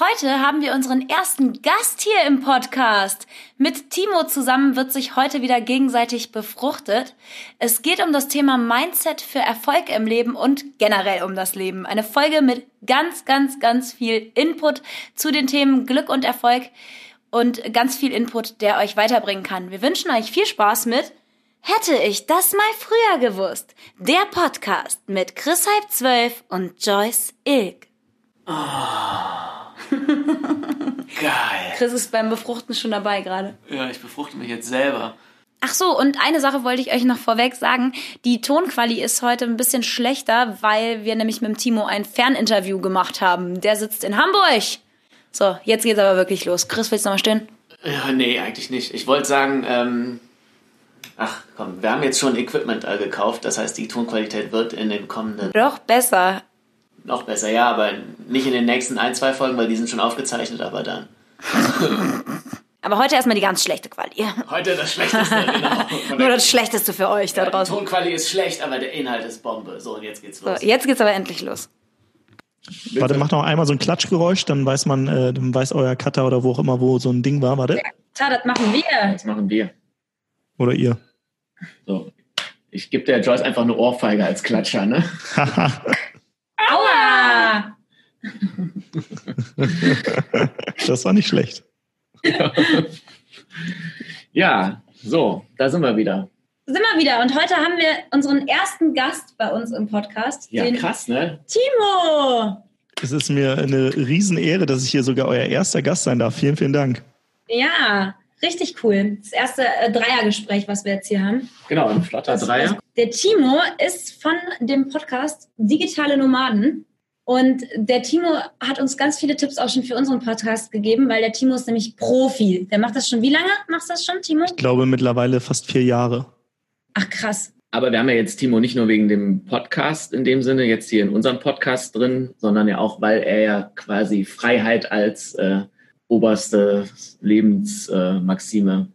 Heute haben wir unseren ersten Gast hier im Podcast. Mit Timo zusammen wird sich heute wieder gegenseitig befruchtet. Es geht um das Thema Mindset für Erfolg im Leben und generell um das Leben. Eine Folge mit ganz, ganz, ganz viel Input zu den Themen Glück und Erfolg und ganz viel Input, der euch weiterbringen kann. Wir wünschen euch viel Spaß mit Hätte ich das mal früher gewusst. Der Podcast mit Chris Halb 12 und Joyce Ilk. Oh. Geil. Chris ist beim Befruchten schon dabei gerade. Ja, ich befruchte mich jetzt selber. Ach so, und eine Sache wollte ich euch noch vorweg sagen. Die Tonquali ist heute ein bisschen schlechter, weil wir nämlich mit dem Timo ein Ferninterview gemacht haben. Der sitzt in Hamburg. So, jetzt geht's aber wirklich los. Chris, willst du noch mal stehen? Ja, nee, eigentlich nicht. Ich wollte sagen, ähm, ach komm, wir haben jetzt schon Equipment gekauft. Das heißt, die Tonqualität wird in den kommenden... Doch, besser. Noch besser, ja, aber nicht in den nächsten ein, zwei Folgen, weil die sind schon aufgezeichnet, aber dann. Aber heute erstmal die ganz schlechte Quali. Heute das Schlechteste, genau. Nur das Schlechteste für euch da Ja, die draußen. Tonquali ist schlecht, aber der Inhalt ist Bombe. So, und jetzt geht's So, los. jetzt geht's aber endlich los. Warte, macht noch einmal so ein Klatschgeräusch, dann weiß man, äh, dann weiß euer Cutter oder wo auch immer, wo so ein Ding war. Warte. Tja, das machen wir. Das machen wir. Oder ihr. So. Ich gebe der Joyce einfach eine Ohrfeige als Klatscher, ne? Aua! das war nicht schlecht. Ja, so, da sind wir wieder. Sind wir wieder. Und heute haben wir unseren ersten Gast bei uns im Podcast. Ja, den krass, ne? Timo. Es ist mir eine Riesenehre, dass ich hier sogar euer erster Gast sein darf. Vielen, vielen Dank. Ja, richtig cool. Das erste äh, Dreiergespräch, was wir jetzt hier haben. Genau, ein flotter Dreier. Der Timo ist von dem Podcast Digitale Nomaden. Und der Timo hat uns ganz viele Tipps auch schon für unseren Podcast gegeben, weil der Timo ist nämlich Profi. Der macht das schon. Wie lange machst du das schon, Timo? Ich glaube mittlerweile fast vier Jahre. Ach, krass. Aber wir haben ja jetzt Timo nicht nur wegen dem Podcast in dem Sinne jetzt hier in unserem Podcast drin, sondern ja auch, weil er ja quasi Freiheit als äh, oberste Lebensmaxime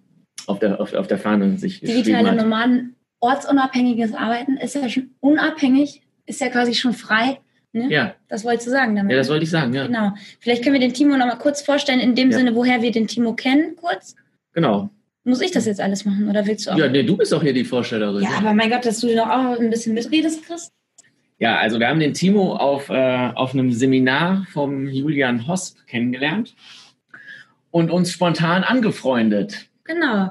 auf, der, auf, auf der Fahne sich Digitale. Nomaden, ortsunabhängiges Arbeiten ist ja schon unabhängig, ist ja quasi schon frei. Ne? Ja, Das wolltest du sagen damit. ja, das wollte ich sagen, ja. Genau. Vielleicht können wir den Timo noch mal kurz vorstellen, in dem Ja. Sinne, woher wir den Timo kennen, kurz. Genau. Muss ich das jetzt alles machen oder willst du auch? Ja, nee, du bist auch hier die Vorstellerin. Ja, aber mein Gott, dass du noch auch ein bisschen mitredest, Chris. Ja, also wir haben den Timo auf, äh, auf einem Seminar vom Julian Hosp kennengelernt und uns spontan angefreundet. Genau.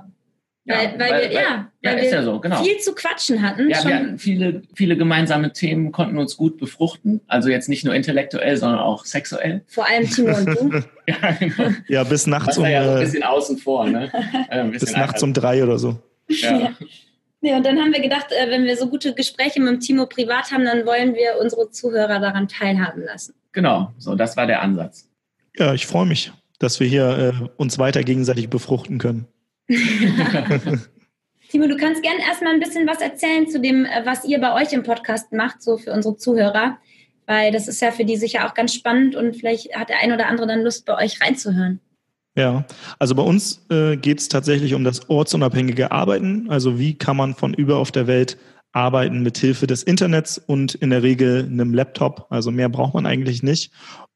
Ja, weil, weil, wir, ja, weil ist wir ja so, genau. viel zu quatschen hatten. Ja, schon, wir hatten viele, viele gemeinsame Themen, konnten uns gut befruchten. Also jetzt nicht nur intellektuell, sondern auch sexuell. vor allem Timo und du. Ja, genau. Ja, bis nachts um, ja so ein äh, bisschen außen vor, ne? Äh, bis nachts um drei oder so. Ja. Ja, und dann haben wir gedacht, äh, wenn wir so gute Gespräche mit dem Timo privat haben, dann wollen wir unsere Zuhörer daran teilhaben lassen. Genau, so, das war der Ansatz. Ja, ich freue mich, dass wir hier äh, uns weiter gegenseitig befruchten können. Timo, du kannst gerne erstmal ein bisschen was erzählen zu dem, äh, was ihr bei euch im Podcast macht, so für unsere Zuhörer. Weil das ist ja für die sicher auch ganz spannend und vielleicht hat der ein oder andere dann Lust, bei euch reinzuhören. Ja, also bei uns äh, geht es tatsächlich um das ortsunabhängige Arbeiten. Also wie kann man von über auf der Welt arbeiten mit Hilfe des Internets und in der Regel einem Laptop. Also mehr braucht man eigentlich nicht.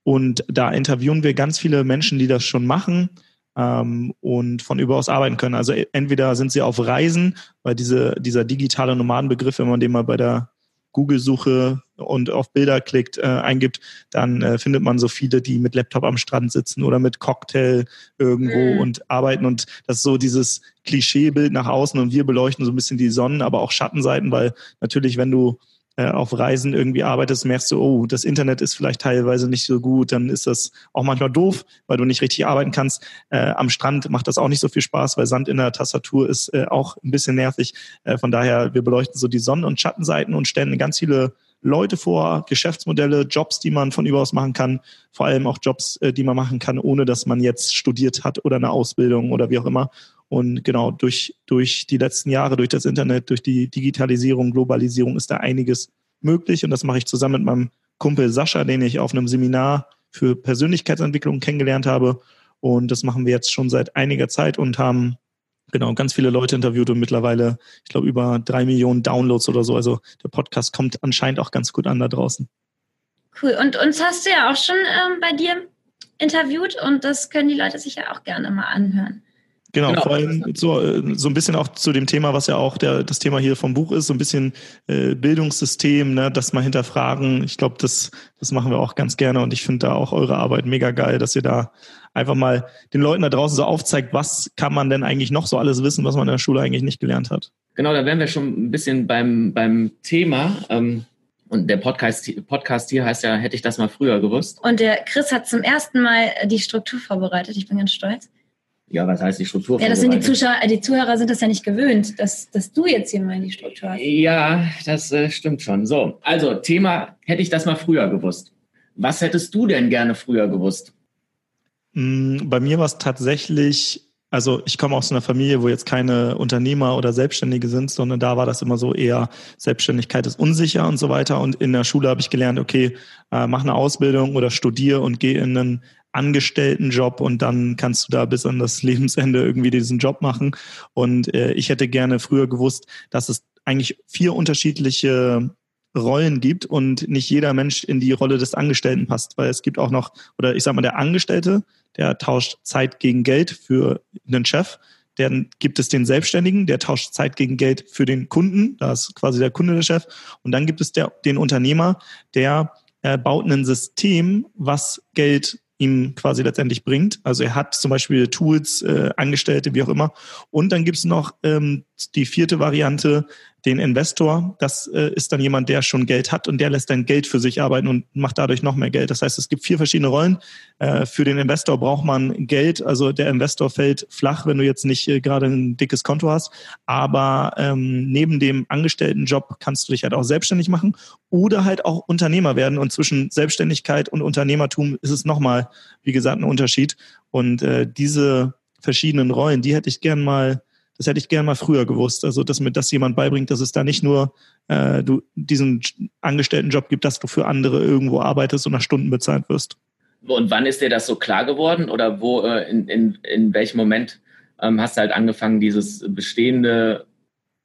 Und da interviewen wir ganz viele Menschen, die das schon machen ähm, und von überaus arbeiten können. Also e- entweder sind sie auf Reisen, weil diese, dieser digitale Nomadenbegriff, wenn man den mal bei der Google-Suche und auf Bilder klickt, äh, eingibt, dann äh, findet man so viele, die mit Laptop am Strand sitzen oder mit Cocktail irgendwo Mhm. und arbeiten. Und das ist so dieses Klischeebild nach außen und wir beleuchten so ein bisschen die Sonnen, aber auch Schattenseiten, weil natürlich, wenn du äh, auf Reisen irgendwie arbeitest, merkst du, oh, das Internet ist vielleicht teilweise nicht so gut, dann ist das auch manchmal doof, weil du nicht richtig arbeiten kannst. Äh, am Strand macht das auch nicht so viel Spaß, weil Sand in der Tastatur ist äh, auch ein bisschen nervig. Äh, von daher, wir beleuchten so die Sonnen- und Schattenseiten und stellen ganz viele Leute vor, Geschäftsmodelle, Jobs, die man von überaus machen kann, vor allem auch Jobs, äh, die man machen kann, ohne dass man jetzt studiert hat oder eine Ausbildung oder wie auch immer. Und genau, durch, durch die letzten Jahre, durch das Internet, durch die Digitalisierung, Globalisierung ist da einiges möglich. Und das mache ich zusammen mit meinem Kumpel Sascha, den ich auf einem Seminar für Persönlichkeitsentwicklung kennengelernt habe. Und das machen wir jetzt schon seit einiger Zeit und haben genau ganz viele Leute interviewt und mittlerweile, ich glaube, über drei Millionen Downloads oder so. Also der Podcast kommt anscheinend auch ganz gut an da draußen. Cool. Und uns hast du ja auch schon ähm, bei dir interviewt und das können die Leute sich ja auch gerne mal anhören. Genau, genau, vor allem so, äh, so ein bisschen auch zu dem Thema, was ja auch der, das Thema hier vom Buch ist, so ein bisschen äh, Bildungssystem, ne, das mal hinterfragen. Ich glaube, das, das machen wir auch ganz gerne und ich finde da auch eure Arbeit mega geil, dass ihr da einfach mal den Leuten da draußen so aufzeigt, was kann man denn eigentlich noch so alles wissen, was man in der Schule eigentlich nicht gelernt hat. Genau, da wären wir schon ein bisschen beim, beim Thema. Ähm und der Podcast, Podcast hier heißt ja, hätte ich das mal früher gewusst. Und der Chris hat zum ersten Mal die Struktur vorbereitet. Ich bin ganz stolz. Ja, was heißt die Struktur? Ja, das sind die Zuschauer, die Zuhörer sind das ja nicht gewöhnt, dass, dass du jetzt hier mal die Struktur hast. Ja, das äh, stimmt schon. So, also Thema, hätte ich das mal früher gewusst. Was hättest du denn gerne früher gewusst? Mm, bei mir war es tatsächlich, also ich komme aus einer Familie, wo jetzt keine Unternehmer oder Selbstständige sind, sondern da war das immer so eher, Selbstständigkeit ist unsicher und so weiter. Und in der Schule habe ich gelernt, okay, äh, mach eine Ausbildung oder studiere und geh in einen Angestelltenjob und dann kannst du da bis an das Lebensende irgendwie diesen Job machen. Und äh, ich hätte gerne früher gewusst, dass es eigentlich vier unterschiedliche Rollen gibt und nicht jeder Mensch in die Rolle des Angestellten passt, weil es gibt auch noch, oder ich sag mal, der Angestellte, der tauscht Zeit gegen Geld für einen Chef. Dann gibt es den Selbstständigen, der tauscht Zeit gegen Geld für den Kunden, da ist quasi der Kunde der Chef. Und dann gibt es der, den Unternehmer, der äh, baut ein System, was Geld ihm quasi letztendlich bringt. Also er hat zum Beispiel Tools, äh, Angestellte, wie auch immer. Und dann gibt es noch ähm, die vierte Variante, den Investor. Das äh, ist dann jemand, der schon Geld hat und der lässt dann Geld für sich arbeiten und macht dadurch noch mehr Geld. Das heißt, es gibt vier verschiedene Rollen. Äh, für den Investor braucht man Geld. Also der Investor fällt flach, wenn du jetzt nicht äh, gerade ein dickes Konto hast. Aber ähm, neben dem Angestelltenjob kannst du dich halt auch selbstständig machen oder halt auch Unternehmer werden. Und zwischen Selbstständigkeit und Unternehmertum ist es nochmal, wie gesagt, ein Unterschied. Und äh, diese verschiedenen Rollen, die hätte ich gern mal das hätte ich gerne mal früher gewusst. Also, dass mir das jemand beibringt, dass es da nicht nur äh, du diesen Angestelltenjob gibt, dass du für andere irgendwo arbeitest und nach Stunden bezahlt wirst. Und wann ist dir das so klar geworden? Oder wo, äh, in, in, in welchem Moment ähm, hast du halt angefangen, dieses bestehende,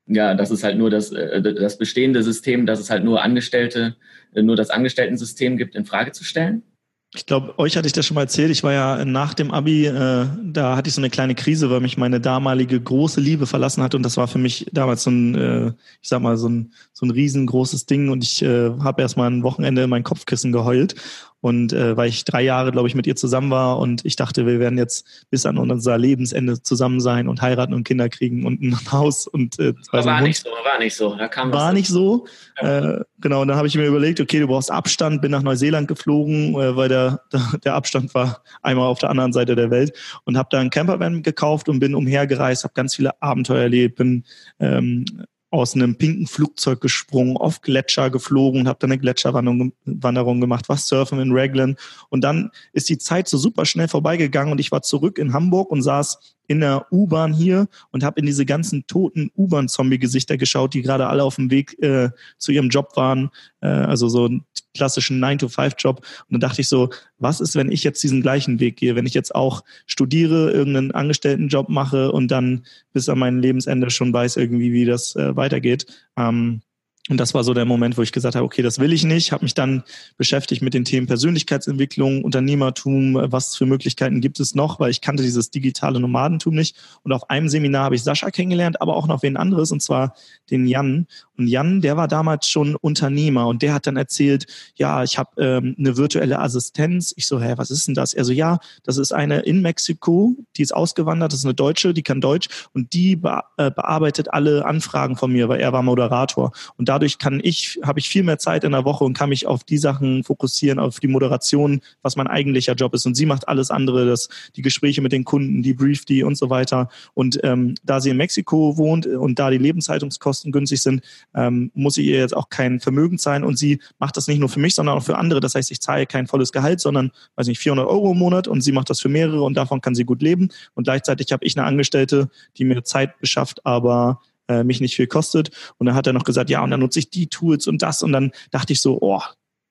ja, das ist halt nur das, äh, das bestehende System, dass es halt nur Angestellte, äh, nur das Angestellten-System gibt, in Frage zu stellen? Ich glaube, euch hatte ich das schon mal erzählt. Ich war ja nach dem Abi, äh, da hatte ich so eine kleine Krise, weil mich meine damalige große Liebe verlassen hat. Und das war für mich damals so ein, äh, ich sag mal so ein so ein riesengroßes Ding. Und ich äh, habe erst mal ein Wochenende in mein Kopfkissen geheult und äh, weil ich drei Jahre, glaube ich, mit ihr zusammen war und ich dachte, wir werden jetzt bis an unser Lebensende zusammen sein und heiraten und Kinder kriegen und ein Haus und äh, war, war nicht so, war nicht so. Da kam war nicht so. Ja. Äh, genau, und dann habe ich mir überlegt, okay, du brauchst Abstand, bin nach Neuseeland geflogen, äh, weil der, der, der Abstand war einmal auf der anderen Seite der Welt und habe da einen Campervan gekauft und bin umhergereist, habe ganz viele Abenteuer erlebt, bin ähm, aus einem pinken Flugzeug gesprungen, auf Gletscher geflogen, habe dann eine Gletscherwanderung gemacht, war surfen in Raglan. Und dann ist die Zeit so super schnell vorbeigegangen und ich war zurück in Hamburg und saß in der U-Bahn hier und habe in diese ganzen toten U-Bahn-Zombie-Gesichter geschaut, die gerade alle auf dem Weg äh, zu ihrem Job waren, äh, also so einen klassischen 9-to-5-Job. Und dann dachte ich so, was ist, wenn ich jetzt diesen gleichen Weg gehe, wenn ich jetzt auch studiere, irgendeinen Angestelltenjob mache und dann bis an mein Lebensende schon weiß irgendwie, wie das äh, weitergeht. Ähm, und das war so der Moment, wo ich gesagt habe, okay, das will ich nicht. Habe mich dann beschäftigt mit den Themen Persönlichkeitsentwicklung, Unternehmertum, was für Möglichkeiten gibt es noch, weil ich kannte dieses digitale Nomadentum nicht. Und auf einem Seminar habe ich Sascha kennengelernt, aber auch noch wen anderes, und zwar den Jan. Und Jan, der war damals schon Unternehmer und der hat dann erzählt, ja, ich habe ähm, eine virtuelle Assistenz. Ich so, hä, was ist denn das? Er so, ja, das ist eine in Mexiko, die ist ausgewandert, das ist eine Deutsche, die kann Deutsch und die be äh, bearbeitet alle Anfragen von mir, weil er war Moderator. Und dadurch kann ich, habe ich viel mehr Zeit in der Woche und kann mich auf die Sachen fokussieren, auf die Moderation, was mein eigentlicher Job ist. Und sie macht alles andere, das, die Gespräche mit den Kunden, die brieft die und so weiter. Und ähm, da sie in Mexiko wohnt und da die Lebenshaltungskosten günstig sind, ähm, muss ich ihr jetzt auch kein Vermögen zahlen und sie macht das nicht nur für mich, sondern auch für andere. Das heißt, ich zahle kein volles Gehalt, sondern, weiß nicht, 400 Euro im Monat und sie macht das für mehrere und davon kann sie gut leben. Und gleichzeitig habe ich eine Angestellte, die mir Zeit beschafft, aber äh, mich nicht viel kostet. Und dann hat er noch gesagt, ja, und dann nutze ich die Tools und das. Und dann dachte ich so, oh,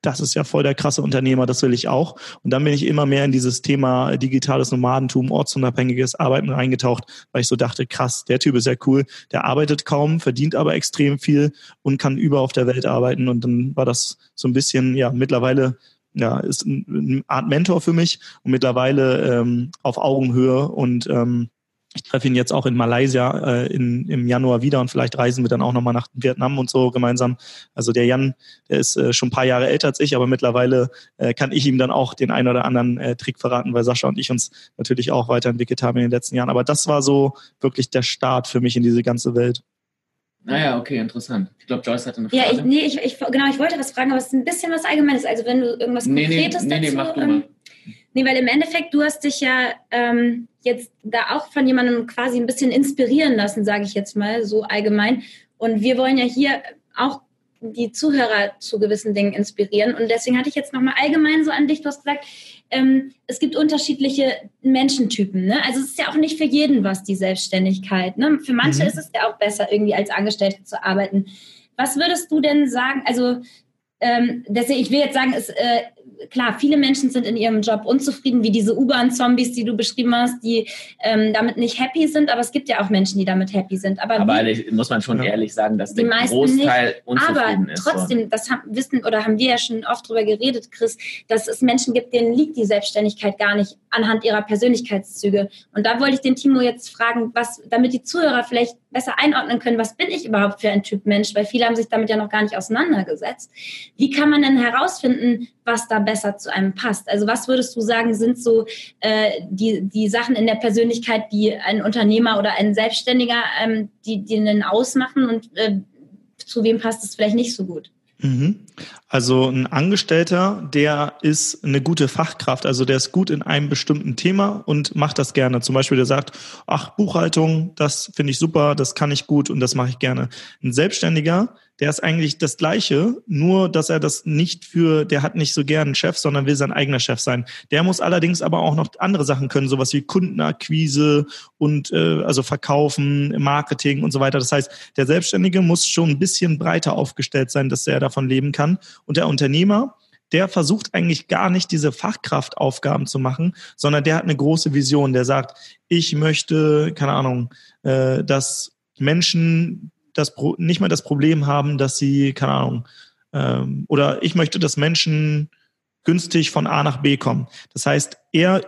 das ist ja voll der krasse Unternehmer, das will ich auch. Und dann bin ich immer mehr in dieses Thema digitales Nomadentum, ortsunabhängiges Arbeiten reingetaucht, weil ich so dachte, krass, der Typ ist ja cool, der arbeitet kaum, verdient aber extrem viel und kann über auf der Welt arbeiten. Und dann war das so ein bisschen, ja, mittlerweile ja, ist eine Art Mentor für mich und mittlerweile ähm, auf Augenhöhe und ähm, ich treffe ihn jetzt auch in Malaysia äh, in, im Januar wieder und vielleicht reisen wir dann auch nochmal nach Vietnam und so gemeinsam. Also der Jan, der ist äh, schon ein paar Jahre älter als ich, aber mittlerweile äh, kann ich ihm dann auch den einen oder anderen äh, Trick verraten, weil Sascha und ich uns natürlich auch weiterentwickelt haben in den letzten Jahren. Aber das war so wirklich der Start für mich in diese ganze Welt. Naja, okay, interessant. Ich glaube, Joyce hatte eine Frage. Ja, ich, nee, ich, ich, genau, ich wollte was fragen, aber es ist ein bisschen was Allgemeines. Also wenn du irgendwas nee, Konkretes nee, nee, dazu... Nee, mach du mal. Ähm, Nee, weil im Endeffekt, du hast dich ja ähm, jetzt da auch von jemandem quasi ein bisschen inspirieren lassen, sage ich jetzt mal so allgemein. Und wir wollen ja hier auch die Zuhörer zu gewissen Dingen inspirieren. Und deswegen hatte ich jetzt nochmal allgemein so an dich, du hast gesagt, ähm, es gibt unterschiedliche Menschentypen. Ne? Also es ist ja auch nicht für jeden was, die Selbstständigkeit. Ne? Für manche mhm. ist es ja auch besser, irgendwie als Angestellte zu arbeiten. Was würdest du denn sagen? Also ähm, deswegen, ich will jetzt sagen, es, äh, klar, viele Menschen sind in ihrem Job unzufrieden, wie diese U-Bahn-Zombies, die du beschrieben hast, die ähm, damit nicht happy sind, aber es gibt ja auch Menschen, die damit happy sind. Aber, aber wie, muss man schon ja. ehrlich sagen, dass der Großteil nicht, unzufrieden aber ist. Aber trotzdem, so. das haben, wissen oder haben wir ja schon oft drüber geredet, Chris, dass es Menschen gibt, denen liegt die Selbstständigkeit gar nicht anhand ihrer Persönlichkeitszüge. Und da wollte ich den Timo jetzt fragen, was, damit die Zuhörer vielleicht besser einordnen können, was bin ich überhaupt für ein Typ Mensch, weil viele haben sich damit ja noch gar nicht auseinandergesetzt. Wie kann man denn herausfinden, was da besser zu einem passt? Also was würdest du sagen, sind so äh, die, die Sachen in der Persönlichkeit, die ein Unternehmer oder ein Selbstständiger, ähm, die, einen ausmachen und äh, zu wem passt es vielleicht nicht so gut? Mhm. Also ein Angestellter, der ist eine gute Fachkraft, also der ist gut in einem bestimmten Thema und macht das gerne. Zum Beispiel, der sagt, ach, Buchhaltung, das finde ich super, das kann ich gut und das mache ich gerne. Ein Selbstständiger, der ist eigentlich das Gleiche, nur dass er das nicht für, der hat nicht so gern einen Chef, sondern will sein eigener Chef sein. Der muss allerdings aber auch noch andere Sachen können, sowas wie Kundenakquise und äh, also Verkaufen, Marketing und so weiter. Das heißt, der Selbstständige muss schon ein bisschen breiter aufgestellt sein, dass er davon leben kann. Und der Unternehmer, der versucht eigentlich gar nicht diese Fachkraftaufgaben zu machen, sondern der hat eine große Vision. Der sagt, ich möchte, keine Ahnung, äh, dass Menschen das nicht mal das Problem haben, dass sie, keine Ahnung, ähm, oder ich möchte, dass Menschen günstig von A nach B kommen. Das heißt, er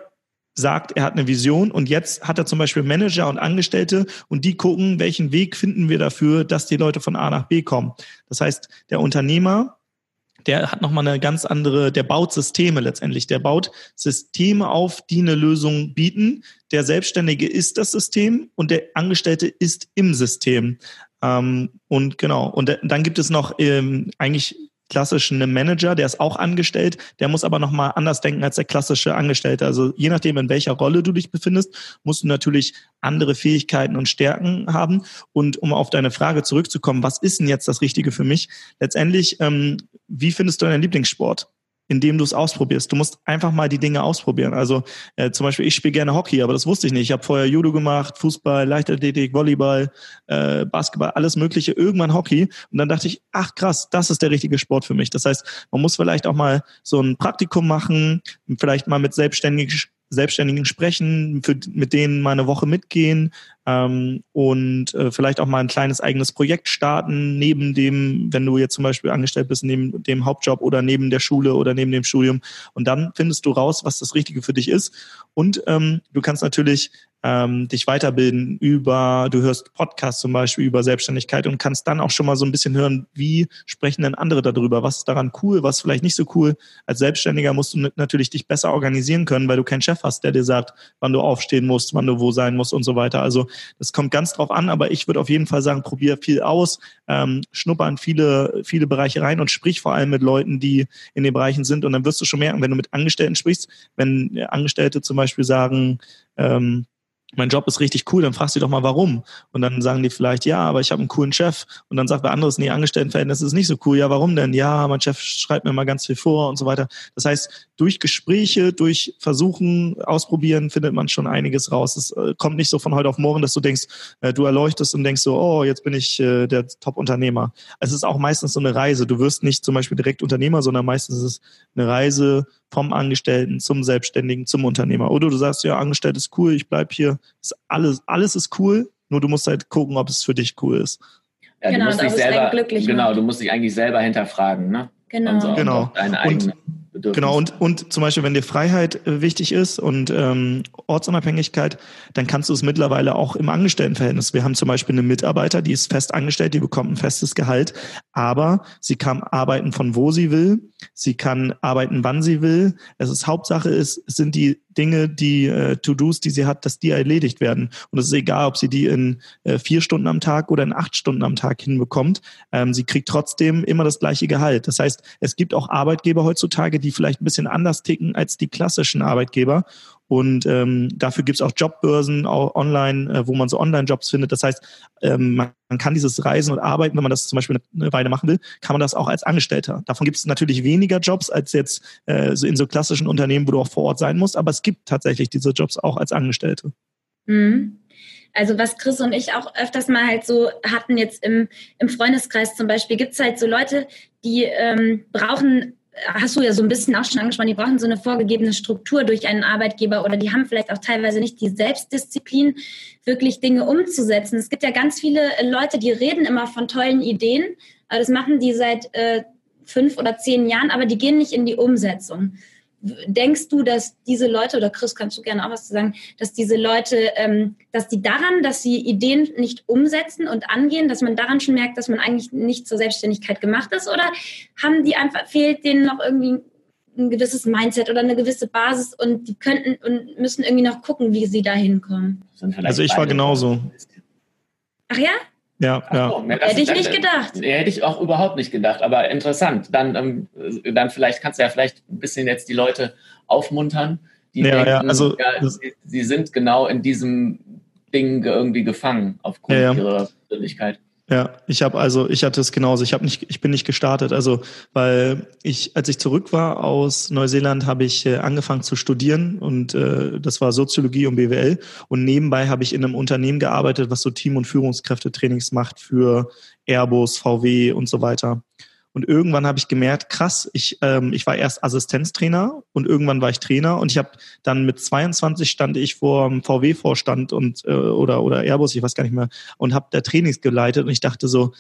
sagt, er hat eine Vision und jetzt hat er zum Beispiel Manager und Angestellte und die gucken, welchen Weg finden wir dafür, dass die Leute von A nach B kommen. Das heißt, der Unternehmer, der hat nochmal eine ganz andere, der baut Systeme letztendlich. Der baut Systeme auf, die eine Lösung bieten. Der Selbstständige ist das System und der Angestellte ist im System. Ähm, und genau, und dann gibt es noch ähm, eigentlich klassischen Manager, der ist auch angestellt, der muss aber nochmal anders denken als der klassische Angestellte. Also je nachdem, in welcher Rolle du dich befindest, musst du natürlich andere Fähigkeiten und Stärken haben. Und um auf deine Frage zurückzukommen, was ist denn jetzt das Richtige für mich? Letztendlich, ähm, wie findest du deinen Lieblingssport? Indem du es ausprobierst. Du musst einfach mal die Dinge ausprobieren. Also äh, zum Beispiel, ich spiele gerne Hockey, aber das wusste ich nicht. Ich habe vorher Judo gemacht, Fußball, Leichtathletik, Volleyball, äh, Basketball, alles Mögliche, irgendwann Hockey. Und dann dachte ich, ach krass, das ist der richtige Sport für mich. Das heißt, man muss vielleicht auch mal so ein Praktikum machen, vielleicht mal mit Selbstständigen Selbstständigen sprechen, für, mit denen mal eine Woche mitgehen ähm, und äh, vielleicht auch mal ein kleines eigenes Projekt starten, neben dem, wenn du jetzt zum Beispiel angestellt bist, neben dem Hauptjob oder neben der Schule oder neben dem Studium. Und dann findest du raus, was das Richtige für dich ist. Und ähm, du kannst natürlich ähm, dich weiterbilden über, du hörst Podcasts zum Beispiel über Selbstständigkeit und kannst dann auch schon mal so ein bisschen hören, wie sprechen denn andere darüber, was ist daran cool, was vielleicht nicht so cool. Als Selbstständiger musst du natürlich dich besser organisieren können, weil du keinen Chef hast, der dir sagt, wann du aufstehen musst, wann du wo sein musst und so weiter. Also das kommt ganz drauf an, aber ich würde auf jeden Fall sagen, probier viel aus, ähm, schnupper in viele, viele Bereiche rein und sprich vor allem mit Leuten, die in den Bereichen sind und dann wirst du schon merken, wenn du mit Angestellten sprichst, wenn Angestellte zum Beispiel sagen, ähm, mein Job ist richtig cool, dann fragst du doch mal, warum. Und dann sagen die vielleicht, ja, aber ich habe einen coolen Chef. Und dann sagt wer anderes, nee, Angestelltenverhältnis ist nicht so cool. Ja, warum denn? Ja, mein Chef schreibt mir mal ganz viel vor und so weiter. Das heißt, durch Gespräche, durch Versuchen, Ausprobieren findet man schon einiges raus. Es äh, kommt nicht so von heute auf morgen, dass du denkst, äh, du erleuchtest und denkst so, oh, jetzt bin ich äh, der Top-Unternehmer. Es ist auch meistens so eine Reise. Du wirst nicht zum Beispiel direkt Unternehmer, sondern meistens ist es eine Reise vom Angestellten zum Selbstständigen zum Unternehmer. Oder du sagst, ja, Angestellte ist cool, ich bleib hier. Ist alles, alles ist cool, nur du musst halt gucken, ob es für dich cool ist. Ja, genau, du musst dich selber, genau, du musst dich eigentlich selber hinterfragen, ne? Genau. So, genau. Deine eigene. Und Bedürfnis. Genau, und, und zum Beispiel, wenn dir Freiheit äh, wichtig ist und ähm, Ortsunabhängigkeit, dann kannst du es mittlerweile auch im Angestelltenverhältnis. Wir haben zum Beispiel eine Mitarbeiter, die ist fest angestellt, die bekommt ein festes Gehalt, aber sie kann arbeiten von wo sie will, sie kann arbeiten, wann sie will. Es ist Hauptsache ist, sind die Dinge, die äh, To-Dos, die sie hat, dass die erledigt werden. Und es ist egal, ob sie die in äh, vier Stunden am Tag oder in acht Stunden am Tag hinbekommt. Ähm, sie kriegt trotzdem immer das gleiche Gehalt. Das heißt, es gibt auch Arbeitgeber heutzutage, die vielleicht ein bisschen anders ticken als die klassischen Arbeitgeber. Und ähm, dafür gibt es auch Jobbörsen auch online, äh, wo man so Online-Jobs findet. Das heißt, ähm, man, man, kann dieses Reisen und Arbeiten, wenn man das zum Beispiel eine, Weile machen will, kann man das auch als Angestellter. Davon gibt es natürlich weniger Jobs als jetzt äh, so in so klassischen Unternehmen, wo du auch vor Ort sein musst. Aber es gibt tatsächlich diese Jobs auch als Angestellte. Mhm. Also was Chris und ich auch öfters mal halt so hatten jetzt im, im Freundeskreis zum Beispiel, gibt es halt so Leute, die ähm, brauchen hast du ja so ein bisschen auch schon angesprochen, die brauchen so eine vorgegebene Struktur durch einen Arbeitgeber oder die haben vielleicht auch teilweise nicht die Selbstdisziplin, wirklich Dinge umzusetzen. Es gibt ja ganz viele Leute, die reden immer von tollen Ideen, das machen die seit äh, fünf oder zehn Jahren, aber die gehen nicht in die Umsetzung. Denkst du, dass diese Leute, oder Chris, kannst du gerne auch was zu sagen, dass diese Leute, ähm, dass die daran, dass sie Ideen nicht umsetzen und angehen, dass man daran schon merkt, dass man eigentlich nicht zur Selbstständigkeit gemacht ist? Oder haben die einfach, fehlt denen noch irgendwie ein gewisses Mindset oder eine gewisse Basis und die könnten und müssen irgendwie noch gucken, wie sie da hinkommen? Also ich war genauso. Ach ja? Ja, ja. So, hätte ich nicht gedacht. Hätte ich auch überhaupt nicht gedacht, aber interessant. Dann, ähm, dann vielleicht kannst du ja vielleicht ein bisschen jetzt die Leute aufmuntern, die ja, denken, ja, also, ja, sie, sie, sind genau in diesem Ding irgendwie gefangen aufgrund ja, ihrer Persönlichkeit. Ja, ich habe also, ich hatte es genauso. Ich habe nicht, ich bin nicht gestartet. Also, weil ich, als ich zurück war aus Neuseeland, habe ich äh, angefangen zu studieren und äh, das war Soziologie und BWL. Und nebenbei habe ich in einem Unternehmen gearbeitet, was so Team- und Führungskräftetrainings macht für Airbus, VW und so weiter. Und irgendwann habe ich gemerkt, krass, ich, ähm, ich war erst Assistenztrainer und irgendwann war ich Trainer. Und ich habe dann mit 22 stand ich vor dem VW-Vorstand und äh, oder oder Airbus, ich weiß gar nicht mehr, und habe da Trainings geleitet. Und ich dachte so,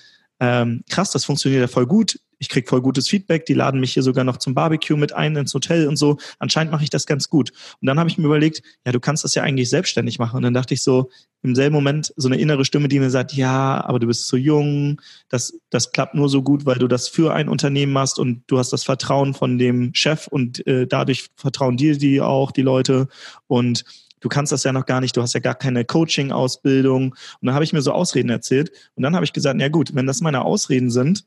ähm, krass, das funktioniert ja voll gut ich krieg voll gutes Feedback, die laden mich hier sogar noch zum Barbecue mit ein ins Hotel und so. Anscheinend mache ich das ganz gut. Und dann habe ich mir überlegt, ja, du kannst das ja eigentlich selbstständig machen. Und dann dachte ich so, im selben Moment so eine innere Stimme, die mir sagt, ja, aber du bist zu jung, das, das klappt nur so gut, weil du das für ein Unternehmen machst und du hast das Vertrauen von dem Chef und äh, dadurch vertrauen dir die auch, die Leute. Und du kannst das ja noch gar nicht, du hast ja gar keine Coaching-Ausbildung. Und dann habe ich mir so Ausreden erzählt. Und dann habe ich gesagt, ja gut, wenn das meine Ausreden sind,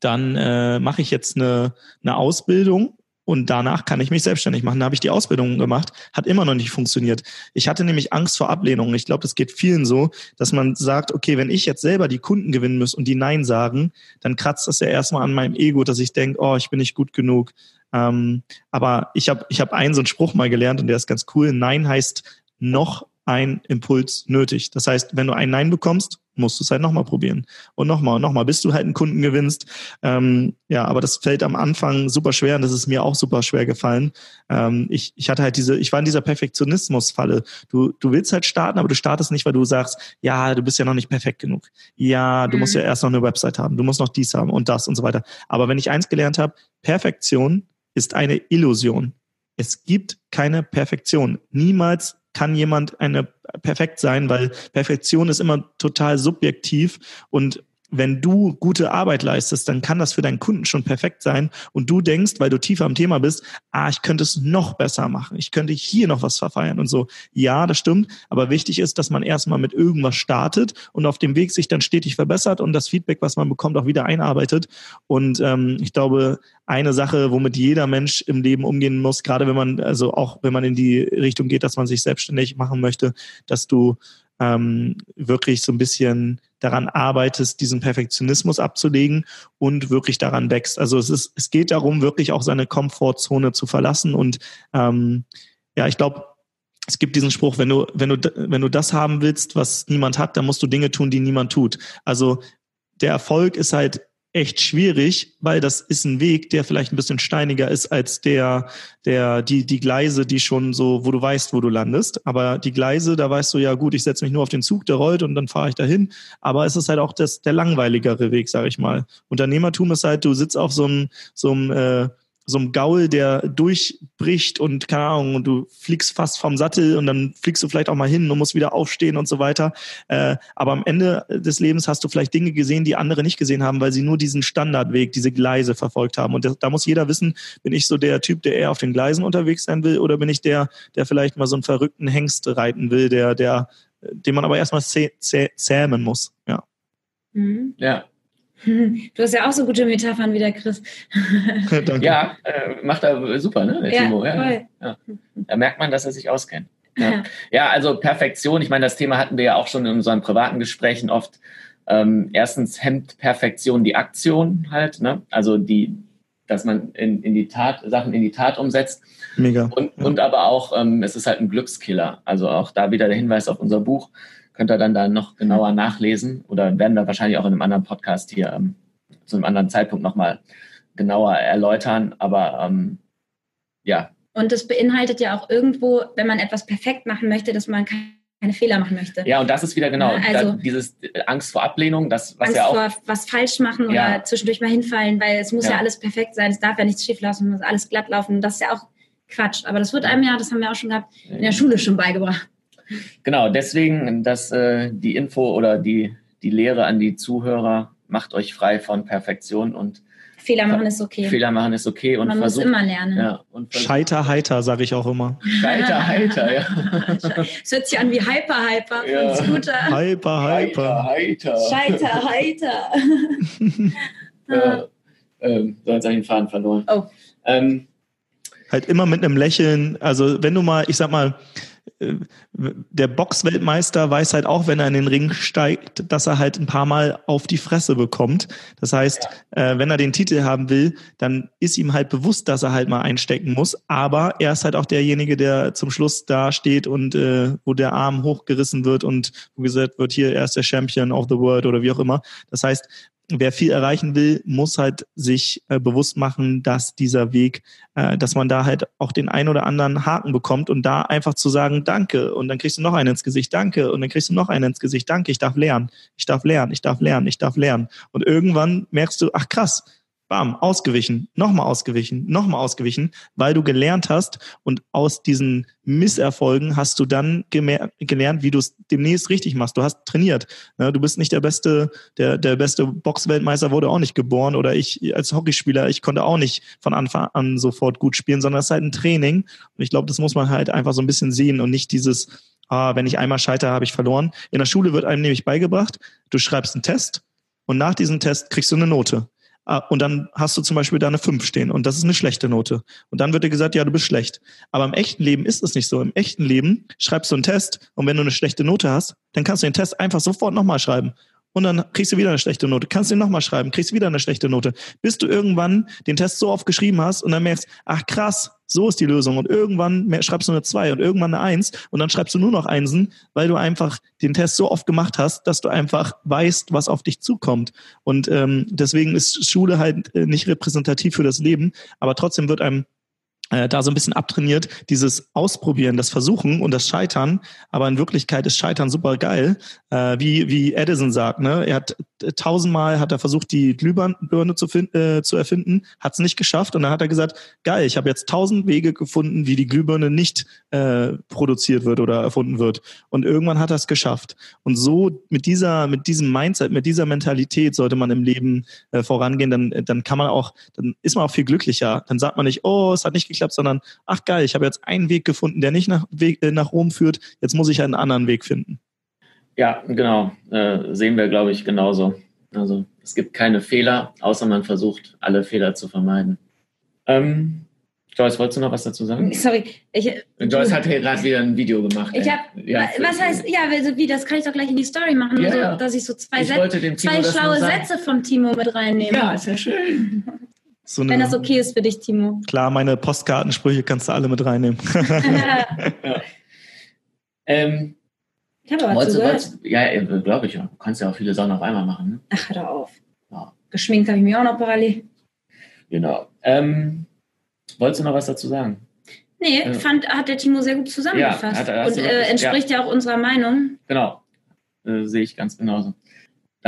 dann äh, mache ich jetzt eine, eine Ausbildung und danach kann ich mich selbstständig machen. Da habe ich die Ausbildung gemacht, hat immer noch nicht funktioniert. Ich hatte nämlich Angst vor Ablehnung. Ich glaube, das geht vielen so, dass man sagt, okay, wenn ich jetzt selber die Kunden gewinnen muss und die Nein sagen, dann kratzt das ja erstmal an meinem Ego, dass ich denke, oh, ich bin nicht gut genug. Ähm, aber ich habe ich hab einen so einen Spruch mal gelernt und der ist ganz cool. Nein heißt noch ein Impuls nötig. Das heißt, wenn du ein Nein bekommst, musst du es halt nochmal probieren. Und nochmal und nochmal, bis du halt einen Kunden gewinnst. Ähm, ja, aber das fällt am Anfang super schwer und das ist mir auch super schwer gefallen. Ähm, ich, ich hatte halt diese, ich war in dieser Perfektionismusfalle. Du, du willst halt starten, aber du startest nicht, weil du sagst, ja, du bist ja noch nicht perfekt genug. Ja, du mhm. musst ja erst noch eine Website haben, du musst noch dies haben und das und so weiter. Aber wenn ich eins gelernt habe, Perfektion ist eine Illusion. Es gibt keine Perfektion. Niemals kann jemand eine perfekt sein, weil Perfektion ist immer total subjektiv und wenn du gute Arbeit leistest, dann kann das für deinen Kunden schon perfekt sein und du denkst, weil du tiefer am Thema bist, ah, ich könnte es noch besser machen, ich könnte hier noch was verfeiern und so. Ja, das stimmt, aber wichtig ist, dass man erstmal mit irgendwas startet und auf dem Weg sich dann stetig verbessert und das Feedback, was man bekommt, auch wieder einarbeitet. Und ähm, ich glaube, eine Sache, womit jeder Mensch im Leben umgehen muss, gerade wenn man, also auch wenn man in die Richtung geht, dass man sich selbstständig machen möchte, dass du ähm, wirklich so ein bisschen daran arbeitest, diesen Perfektionismus abzulegen und wirklich daran wächst. Also es ist, es geht darum, wirklich auch seine Komfortzone zu verlassen. Und ähm, ja, ich glaube, es gibt diesen Spruch, wenn du, wenn du, wenn du das haben willst, was niemand hat, dann musst du Dinge tun, die niemand tut. Also der Erfolg ist halt echt schwierig, weil das ist ein Weg, der vielleicht ein bisschen steiniger ist als der, der, die, die Gleise, die schon so, wo du weißt, wo du landest. Aber die Gleise, da weißt du ja, gut, ich setze mich nur auf den Zug, der rollt und dann fahre ich dahin. Aber es ist halt auch das, der langweiligere Weg, sage ich mal. Unternehmertum ist halt, du sitzt auf so einem, so einem, äh, so einem Gaul, der durchbricht und keine Ahnung, und du fliegst fast vom Sattel und dann fliegst du vielleicht auch mal hin und musst wieder aufstehen und so weiter. Äh, aber am Ende des Lebens hast du vielleicht Dinge gesehen, die andere nicht gesehen haben, weil sie nur diesen Standardweg, diese Gleise verfolgt haben. Und das, da muss jeder wissen, bin ich so der Typ, der eher auf den Gleisen unterwegs sein will, oder bin ich der, der vielleicht mal so einen verrückten Hengst reiten will, der, der, den man aber erstmal zäh, zäh, zähmen muss. Ja. Mhm. Ja, Du hast ja auch so gute Metaphern wie der Chris. Danke. Ja, äh, macht er super, ne, der ja, Timo. Ja, ja. Da merkt man, dass er sich auskennt. Ja. ja, also Perfektion, ich meine, das Thema hatten wir ja auch schon in unseren privaten Gesprächen oft. Ähm, erstens hemmt Perfektion die Aktion halt, ne? Also die, dass man in, in die Tat, Sachen in die Tat umsetzt. Mega. Und, ja. und aber auch, ähm, es ist halt ein Glückskiller. Also auch da wieder der Hinweis auf unser Buch könnt ihr dann da noch genauer nachlesen oder werden wir wahrscheinlich auch in einem anderen Podcast hier ähm, zu einem anderen Zeitpunkt nochmal genauer erläutern. Aber ähm, ja. Und das beinhaltet ja auch irgendwo, wenn man etwas perfekt machen möchte, dass man keine Fehler machen möchte. Ja, und das ist wieder genau also, dieses Angst vor Ablehnung, das was Angst ja auch vor was falsch machen ja. oder zwischendurch mal hinfallen, weil es muss ja. ja alles perfekt sein, es darf ja nichts schief laufen, muss alles glatt laufen. Das ist ja auch Quatsch. Aber das wird einem ja, das haben wir auch schon gehabt, in der Schule schon beigebracht. Genau, deswegen dass äh, die Info oder die, die Lehre an die Zuhörer, macht euch frei von Perfektion und Fehler machen ist okay. Fehler machen ist okay. Und Man versucht, muss immer lernen. Ja, Scheiter heiter, sage ich auch immer. Scheiter heiter, ja. Es hört sich an wie Hyper Hyper ja. von Scooter. Hyper Hyper. heiter. Scheiter heiter. ja, ähm, so, jetzt habe ich den Faden verloren. Oh. Ähm, halt immer mit einem Lächeln. Also wenn du mal, ich sag mal, der Boxweltmeister weiß halt auch, wenn er in den Ring steigt, dass er halt ein paar Mal auf die Fresse bekommt. Das heißt, ja. äh, wenn er den Titel haben will, dann ist ihm halt bewusst, dass er halt mal einstecken muss. Aber er ist halt auch derjenige, der zum Schluss da steht und äh, wo der Arm hochgerissen wird und wo gesagt wird, hier, er ist der Champion of the World oder wie auch immer. Das heißt, wer viel erreichen will, muss halt sich äh, bewusst machen, dass dieser Weg, äh, dass man da halt auch den ein oder anderen Haken bekommt und da einfach zu sagen, danke, und dann kriegst du noch einen ins Gesicht, danke, und dann kriegst du noch einen ins Gesicht, danke, ich darf lernen, ich darf lernen, ich darf lernen, ich darf lernen. Und irgendwann merkst du, ach krass, bam, ausgewichen, nochmal ausgewichen, nochmal ausgewichen, weil du gelernt hast und aus diesen Misserfolgen hast du dann gelernt, wie du es demnächst richtig machst. Du hast trainiert. Ne? Du bist nicht der beste, der, der beste Boxweltmeister wurde auch nicht geboren oder ich als Hockeyspieler, ich konnte auch nicht von Anfang an sofort gut spielen, sondern es ist halt ein Training. Und ich glaube, das muss man halt einfach so ein bisschen sehen und nicht dieses, ah, wenn ich einmal scheitere, habe ich verloren. In der Schule wird einem nämlich beigebracht, du schreibst einen Test und nach diesem Test kriegst du eine Note. Ah, und dann hast du zum Beispiel da eine 5 stehen und das ist eine schlechte Note. Und dann wird dir gesagt, ja, du bist schlecht. Aber im echten Leben ist es nicht so. Im echten Leben schreibst du einen Test und wenn du eine schlechte Note hast, dann kannst du den Test einfach sofort nochmal schreiben und dann kriegst du wieder eine schlechte Note. Kannst du ihn nochmal schreiben, kriegst wieder eine schlechte Note. Bis du irgendwann den Test so oft geschrieben hast und dann merkst, ach krass, so ist die Lösung. Und irgendwann schreibst du eine 2 und irgendwann eine 1 und dann schreibst du nur noch Einsen, weil du einfach den Test so oft gemacht hast, dass du einfach weißt, was auf dich zukommt. Und ähm, deswegen ist Schule halt äh, nicht repräsentativ für das Leben, aber trotzdem wird einem da so ein bisschen abtrainiert, dieses Ausprobieren, das Versuchen und das Scheitern. Aber in Wirklichkeit ist Scheitern super geil, äh, wie wie Edison sagt. Ne, er hat äh, tausendmal hat er versucht, die Glühbirne zu, äh, zu erfinden, hat es nicht geschafft und dann hat er gesagt, geil, ich habe jetzt tausend Wege gefunden, wie die Glühbirne nicht äh, produziert wird oder erfunden wird. Und irgendwann hat er es geschafft. Und so mit dieser mit diesem Mindset, mit dieser Mentalität sollte man im Leben äh, vorangehen. Dann dann kann man auch, dann ist man auch viel glücklicher. Dann sagt man nicht, oh, es hat nicht geklappt, sondern ach geil, ich habe jetzt einen Weg gefunden, der nicht nach, Weg, äh, nach Rom führt, jetzt muss ich einen anderen Weg finden. Ja, genau. Äh, sehen wir, glaube ich, genauso. Also es gibt keine Fehler, außer man versucht, alle Fehler zu vermeiden. Ähm, Joyce, wolltest du noch was dazu sagen? Sorry. Ich, Joyce hat hier gerade wieder ein Video gemacht. Ich hab, ja, was heißt, ja, also wie, das kann ich doch gleich in die Story machen, ja, also, dass ich so zwei, ich Sätze, zwei schlaue Sätze von Timo mit reinnehme. Ja, ist ja schön. So eine, Wenn das okay ist für dich, Timo. Klar, meine Postkartensprüche kannst du alle mit reinnehmen. ja. ähm, ich habe aber wolltest, Ja, äh, glaube ich. Ja. Du kannst ja auch viele Sachen auf einmal machen. Ne? Ach, hör doch auf. Ja. Geschminkt habe ich mir auch noch parallel. Genau. Ähm, wolltest du noch was dazu sagen? Nee, äh, fand, hat der Timo sehr gut zusammengefasst. Ja, hat, und äh, entspricht ja. ja. auch unserer Meinung. Genau. Äh, sehe ich ganz genauso.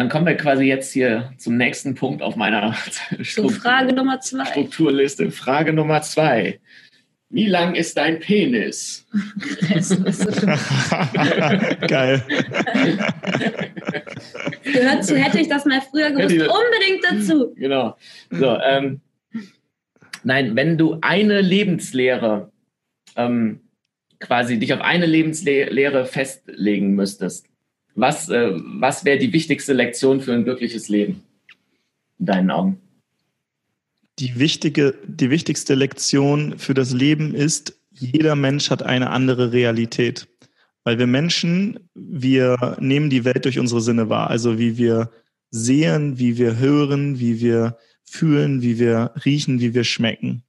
Dann kommen wir quasi jetzt hier zum nächsten Punkt auf meiner Struktur, Frage Nummer zwei. Strukturliste. Frage Nummer zwei. Wie lang ist dein Penis? Geil. Gehört zu, hätte ich das mal früher gewusst, unbedingt dazu. Genau. So, ähm, nein, wenn du eine Lebenslehre ähm, quasi dich auf eine Lebenslehre festlegen müsstest, was, äh, was wäre die wichtigste Lektion für ein glückliches Leben in deinen Augen? Die, wichtige, die wichtigste Lektion für das Leben ist, jeder Mensch hat eine andere Realität. Weil wir Menschen, wir nehmen die Welt durch unsere Sinne wahr. Also wie wir sehen, wie wir hören, wie wir fühlen, wie wir riechen, wie wir schmecken.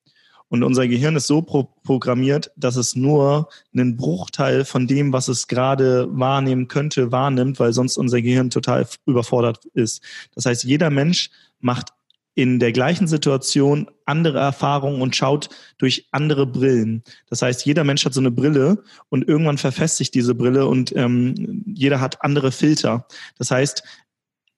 Und unser Gehirn ist so pro programmiert, dass es nur einen Bruchteil von dem, was es gerade wahrnehmen könnte, wahrnimmt, weil sonst unser Gehirn total überfordert ist. Das heißt, jeder Mensch macht in der gleichen Situation andere Erfahrungen und schaut durch andere Brillen. Das heißt, jeder Mensch hat so eine Brille und irgendwann verfestigt diese Brille und ähm, jeder hat andere Filter. Das heißt,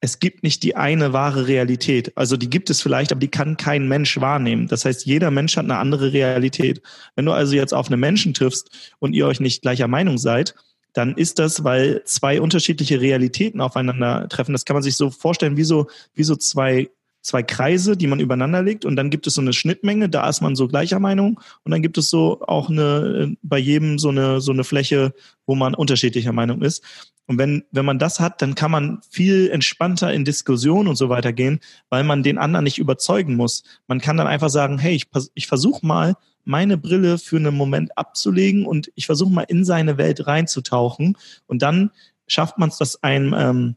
es gibt nicht die eine wahre Realität. Also die gibt es vielleicht, aber die kann kein Mensch wahrnehmen. Das heißt, jeder Mensch hat eine andere Realität. Wenn du also jetzt auf einen Menschen triffst und ihr euch nicht gleicher Meinung seid, dann ist das, weil zwei unterschiedliche Realitäten aufeinander treffen. Das kann man sich so vorstellen, wie so, wie so zwei zwei Kreise, die man übereinander legt und dann gibt es so eine Schnittmenge, da ist man so gleicher Meinung und dann gibt es so auch eine bei jedem so eine so eine Fläche, wo man unterschiedlicher Meinung ist. Und wenn, wenn man das hat, dann kann man viel entspannter in Diskussion und so weiter gehen, weil man den anderen nicht überzeugen muss. Man kann dann einfach sagen, hey, ich, ich versuche mal, meine Brille für einen Moment abzulegen und ich versuche mal in seine Welt reinzutauchen. Und dann schafft man es, dass einem ähm,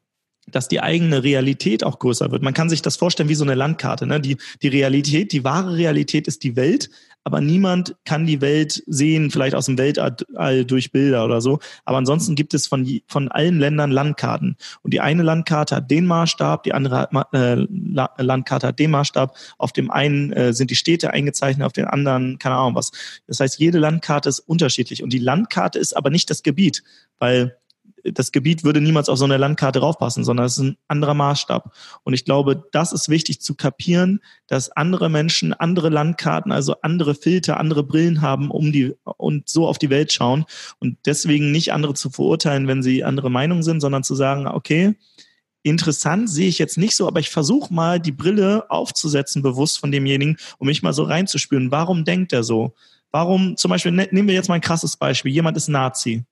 dass die eigene Realität auch größer wird. Man kann sich das vorstellen wie so eine Landkarte. Ne? Die, die Realität, die wahre Realität ist die Welt, aber niemand kann die Welt sehen, vielleicht aus dem Weltall durch Bilder oder so. Aber ansonsten gibt es von, von allen Ländern Landkarten. Und die eine Landkarte hat den Maßstab, die andere äh, Landkarte hat den Maßstab. Auf dem einen äh, sind die Städte eingezeichnet, auf den anderen keine Ahnung was. Das heißt, jede Landkarte ist unterschiedlich. Und die Landkarte ist aber nicht das Gebiet, weil das Gebiet würde niemals auf so eine Landkarte raufpassen, sondern es ist ein anderer Maßstab. Und ich glaube, das ist wichtig zu kapieren, dass andere Menschen andere Landkarten, also andere Filter, andere Brillen haben, um die und so auf die Welt schauen und deswegen nicht andere zu verurteilen, wenn sie andere Meinung sind, sondern zu sagen, okay, interessant sehe ich jetzt nicht so, aber ich versuche mal die Brille aufzusetzen, bewusst von demjenigen, um mich mal so reinzuspüren. Warum denkt er so? Warum, zum Beispiel, ne, nehmen wir jetzt mal ein krasses Beispiel. Jemand ist Nazi.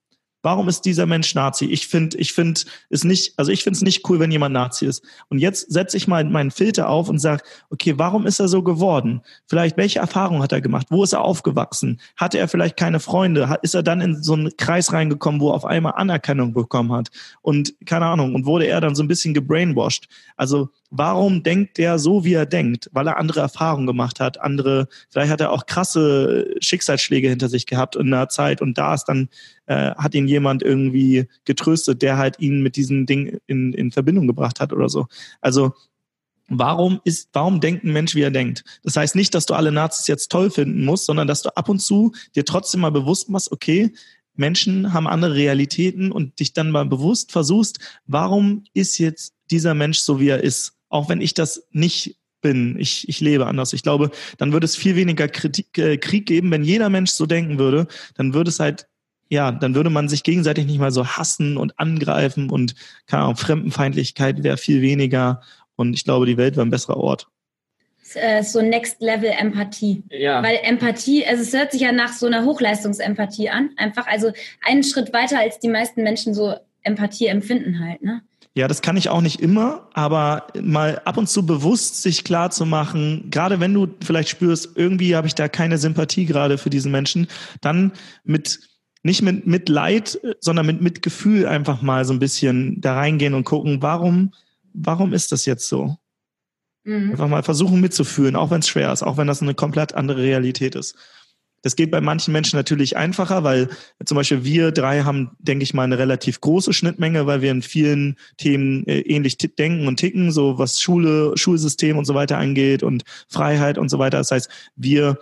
Warum ist dieser Mensch Nazi? Ich finde, ich finde es nicht, also ich finde es nicht cool, wenn jemand Nazi ist. Und jetzt setze ich mal meinen Filter auf und sage, okay, warum ist er so geworden? Vielleicht, welche Erfahrung hat er gemacht? Wo ist er aufgewachsen? Hatte er vielleicht keine Freunde? Ist er dann in so einen Kreis reingekommen, wo er auf einmal Anerkennung bekommen hat? Und keine Ahnung, und wurde er dann so ein bisschen gebrainwashed? Also warum denkt der so, wie er denkt? Weil er andere Erfahrungen gemacht hat, andere, vielleicht hat er auch krasse Schicksalsschläge hinter sich gehabt in einer Zeit und da ist dann, äh, hat ihn jemand irgendwie getröstet, der halt ihn mit diesem Ding in, in Verbindung gebracht hat oder so. Also Warum ist, warum denkt ein Mensch, wie er denkt? Das heißt nicht, dass du alle Nazis jetzt toll finden musst, sondern dass du ab und zu dir trotzdem mal bewusst machst, okay, Menschen haben andere Realitäten und dich dann mal bewusst versuchst, warum ist jetzt dieser Mensch so, wie er ist? Auch wenn ich das nicht bin, ich, ich lebe anders. Ich glaube, dann würde es viel weniger Kritik, äh, Krieg geben, wenn jeder Mensch so denken würde, dann würde es halt ja, dann würde man sich gegenseitig nicht mal so hassen und angreifen und keine Ahnung, Fremdenfeindlichkeit wäre viel weniger und ich glaube, die Welt wäre ein besserer Ort. Äh, so Next Level Empathie. Ja. Weil Empathie, also es hört sich ja nach so einer Hochleistungsempathie an. Einfach, also einen Schritt weiter als die meisten Menschen so Empathie empfinden halt, ne? Ja, das kann ich auch nicht immer, aber mal ab und zu bewusst sich klar zu machen, gerade wenn du vielleicht spürst, irgendwie habe ich da keine Sympathie gerade für diesen Menschen, dann mit nicht mit Mitleid, sondern mit Mitgefühl einfach mal so ein bisschen da reingehen und gucken, warum, warum ist das jetzt so? Mhm. Einfach mal versuchen mitzufühlen, auch wenn es schwer ist, auch wenn das eine komplett andere Realität ist. Das geht bei manchen Menschen natürlich einfacher, weil zum Beispiel wir drei haben, denke ich mal, eine relativ große Schnittmenge, weil wir in vielen Themen äh, ähnlich denken und ticken, so was Schule, Schulsystem und so weiter angeht und Freiheit und so weiter. Das heißt, wir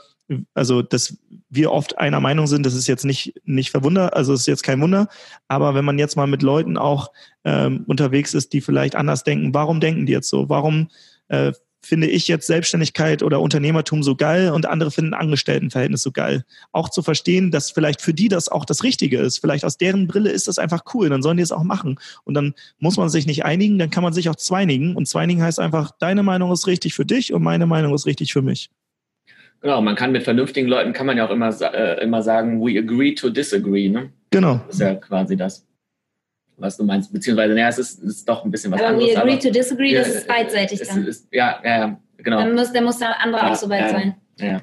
also dass wir oft einer Meinung sind, das ist jetzt nicht nicht verwunder, also ist jetzt kein Wunder. Aber wenn man jetzt mal mit Leuten auch ähm, unterwegs ist, die vielleicht anders denken, warum denken die jetzt so? Warum äh, finde ich jetzt Selbstständigkeit oder Unternehmertum so geil und andere finden Angestelltenverhältnis so geil. Auch zu verstehen, dass vielleicht für die das auch das Richtige ist. Vielleicht aus deren Brille ist das einfach cool, dann sollen die es auch machen. Und dann muss man sich nicht einigen, dann kann man sich auch zweinigen. Und zweinigen heißt einfach, deine Meinung ist richtig für dich und meine Meinung ist richtig für mich. Genau, man kann mit vernünftigen Leuten, kann man ja auch immer, äh, immer sagen, we agree to disagree. Ne? Genau. Das ist ja quasi das, was du meinst. Beziehungsweise, naja, es ist, ist doch ein bisschen was aber anderes. we agree aber to disagree, das ist beidseitig es dann. Ist, ja, ja, ja, genau. Dann muss, dann muss der andere Ja, auch so weit ja, sein. Ja,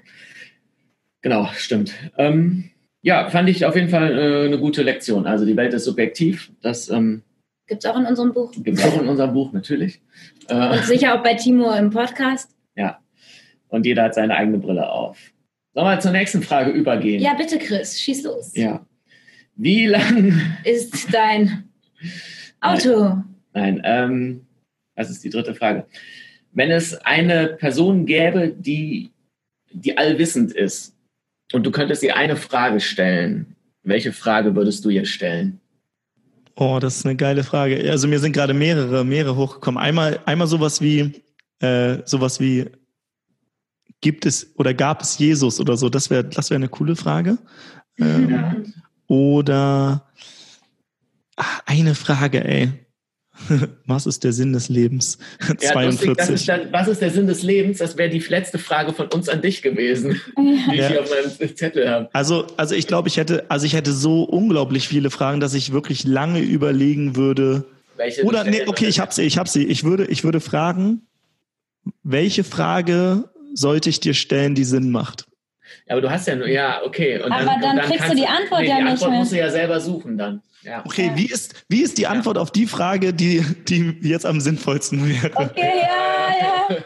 genau, stimmt. Ähm, ja, fand ich auf jeden Fall äh, eine gute Lektion. Also die Welt ist subjektiv. Das ähm, Gibt's auch in unserem Buch. gibt es auch in unserem Buch natürlich. Äh, Und sicher auch bei Timo im Podcast. ja. Und jeder hat seine eigene Brille auf. Sollen wir zur nächsten Frage übergehen? Ja, bitte, Chris, schieß los. Ja. Wie lang? Ist dein Auto. Nein, ähm, das ist die dritte Frage. Wenn es eine Person gäbe, die, die allwissend ist und du könntest ihr eine Frage stellen, welche Frage würdest du ihr stellen? Oh, das ist eine geile Frage. Also mir sind gerade mehrere, mehrere hochgekommen. Einmal, einmal sowas wie, äh, sowas wie, gibt es oder gab es Jesus oder so? Das wäre, das wäre eine coole Frage. Ähm, Ja. Oder ach, eine Frage, ey. Was ist der Sinn des Lebens? Ja, lustig, das 42. ist dann, was ist der Sinn des Lebens? Das wäre die letzte Frage von uns an dich gewesen, die Ja. ich hier auf meinem Zettel habe. Also, also ich glaube, ich hätte, also ich hätte so unglaublich viele Fragen, dass ich wirklich lange überlegen würde. Welche Oder nee, okay, ich habe sie, ich habe sie. Ich würde, ich würde fragen, welche Frage sollte ich dir stellen, die Sinn macht? Ja, aber du hast ja nur, ja, okay. Und Aber dann, dann und kriegst du die Antwort nee, ja die nicht Antwort mehr. musst du ja selber suchen dann. Ja. Okay, wie ist, wie ist die Antwort auf die Frage, die, die jetzt am sinnvollsten wäre? Okay, ja, ja.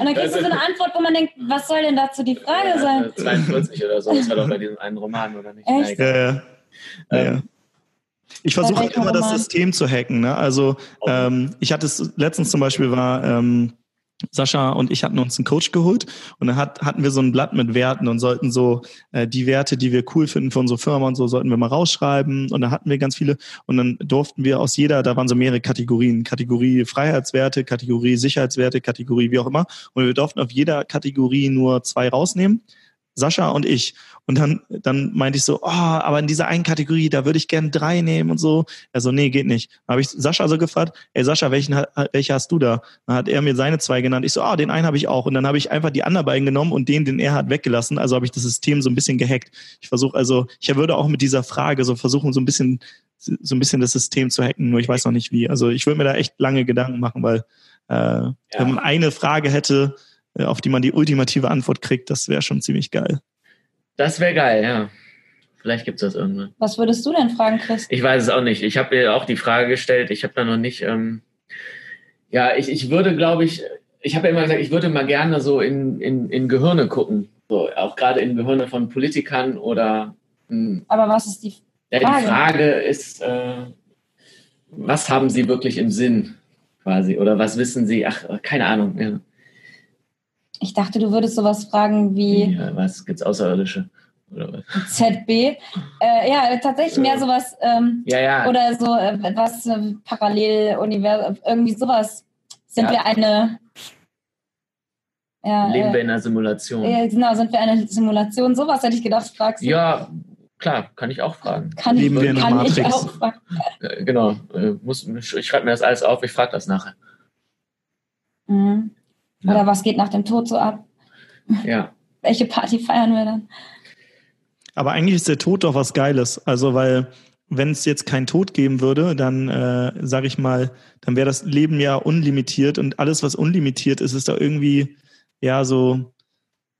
Und dann kriegst du so eine Antwort, wo man denkt, was soll denn dazu die Frage sein? Ja, 42 oder so, das war doch bei diesem einen Roman, oder nicht? Echt? Ja, Ja, ja. Ich versuche immer das? System zu hacken. Ne? Also Oh. ähm, ich hatte es letztens zum Beispiel war ähm, Sascha und ich hatten uns einen Coach geholt und dann hat, hatten wir so ein Blatt mit Werten und sollten so äh, die Werte, die wir cool finden für unsere Firma und so, sollten wir mal rausschreiben und da hatten wir ganz viele und dann durften wir aus jeder, da waren so mehrere Kategorien, Kategorie Freiheitswerte, Kategorie Sicherheitswerte, Kategorie wie auch immer und wir durften auf jeder Kategorie nur zwei rausnehmen. Sascha und ich. Und dann, dann meinte ich so, oh, aber in dieser einen Kategorie, da würde ich gern drei nehmen und so. Er so, nee, geht nicht. Dann habe ich Sascha so gefragt, ey Sascha, welchen, welche hast du da? Dann hat er mir seine zwei genannt. Ich so, ah, den einen habe ich auch. Und dann habe ich einfach die anderen beiden genommen und den, den er hat, weggelassen. Also habe ich das System so ein bisschen gehackt. Ich versuche also, ich würde auch mit dieser Frage so versuchen, so ein bisschen, so ein bisschen das System zu hacken, nur ich weiß noch nicht wie. Also ich würde mir da echt lange Gedanken machen, weil äh, wenn man eine Frage hätte, äh, auf die man die ultimative Antwort kriegt, das wäre schon ziemlich geil. Das wäre geil, ja. Vielleicht gibt es das irgendwann. Was würdest du denn fragen, Chris? Ich weiß es auch nicht. Ich habe mir auch die Frage gestellt. Ich habe da noch nicht. Ähm, ja, ich, ich würde, glaube ich, ich habe ja immer gesagt, ich würde mal gerne so in, in, in Gehirne gucken. So, auch gerade in Gehirne von Politikern oder. Mh, Aber was ist die ja, Frage. die Frage ist, äh, was haben Sie wirklich im Sinn quasi? Oder was wissen Sie? Ach, keine Ahnung. Ja. Ich dachte, du würdest sowas fragen wie Ja, was gibt's Außerirdische? Oder was? ZB. Äh, ja, tatsächlich mehr sowas ähm, Ja, ja. oder so äh, was äh, Paralleluniversum, irgendwie sowas. Sind Ja. wir eine ja, Leben wir äh, in einer Simulation? äh, genau, sind wir eine Simulation? Sowas hätte ich gedacht, fragst du. Ja, klar, kann ich auch fragen. Kann, Leben wir in einer ich Matrix? auch fragen. Äh, Genau, äh, muss, ich schreibe mir das alles auf, ich frage das nachher. Mhm. Ja. Oder was geht nach dem Tod so ab? Ja, Welche Party feiern wir dann? Aber eigentlich ist der Tod doch was Geiles. Also, weil wenn es jetzt keinen Tod geben würde, dann äh, sage ich mal, dann wäre das Leben ja unlimitiert und alles, was unlimitiert ist, ist da irgendwie ja so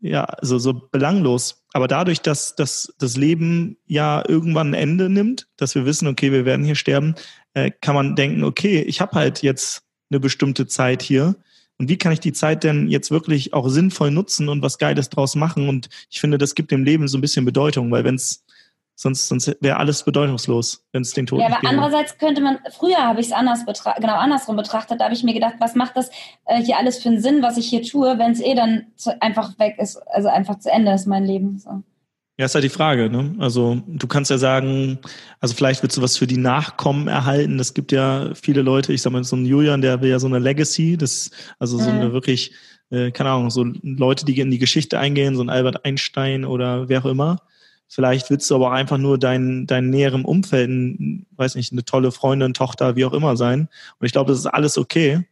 ja so so belanglos. Aber dadurch, dass, dass das Leben ja irgendwann ein Ende nimmt, dass wir wissen, okay, wir werden hier sterben, äh, kann man denken, okay, ich habe halt jetzt eine bestimmte Zeit hier. Und wie kann ich die Zeit denn jetzt wirklich auch sinnvoll nutzen und was Geiles draus machen? Und ich finde, das gibt dem Leben so ein bisschen Bedeutung, weil wenn es Sonst, sonst wäre alles bedeutungslos, wenn es den Tod Ja, aber gäbe. andererseits könnte man, früher habe ich es anders betra genau andersrum betrachtet, da habe ich mir gedacht, was macht das äh, hier alles für einen Sinn, was ich hier tue, wenn es eh dann zu, einfach weg ist, also einfach zu Ende ist mein Leben. So. Ja, ist halt die Frage, ne? Also du kannst ja sagen, also vielleicht willst du was für die Nachkommen erhalten. Das gibt ja viele Leute, ich sag mal, so ein Julian, der will ja so eine Legacy, das, also so Mhm. eine wirklich, äh, keine Ahnung, so Leute, die in die Geschichte eingehen, so ein Albert Einstein oder wer auch immer. Vielleicht willst du aber auch einfach nur dein, dein näherem Umfeld, ein, weiß nicht, eine tolle Freundin, Tochter, wie auch immer sein. Und ich glaube, das ist alles okay.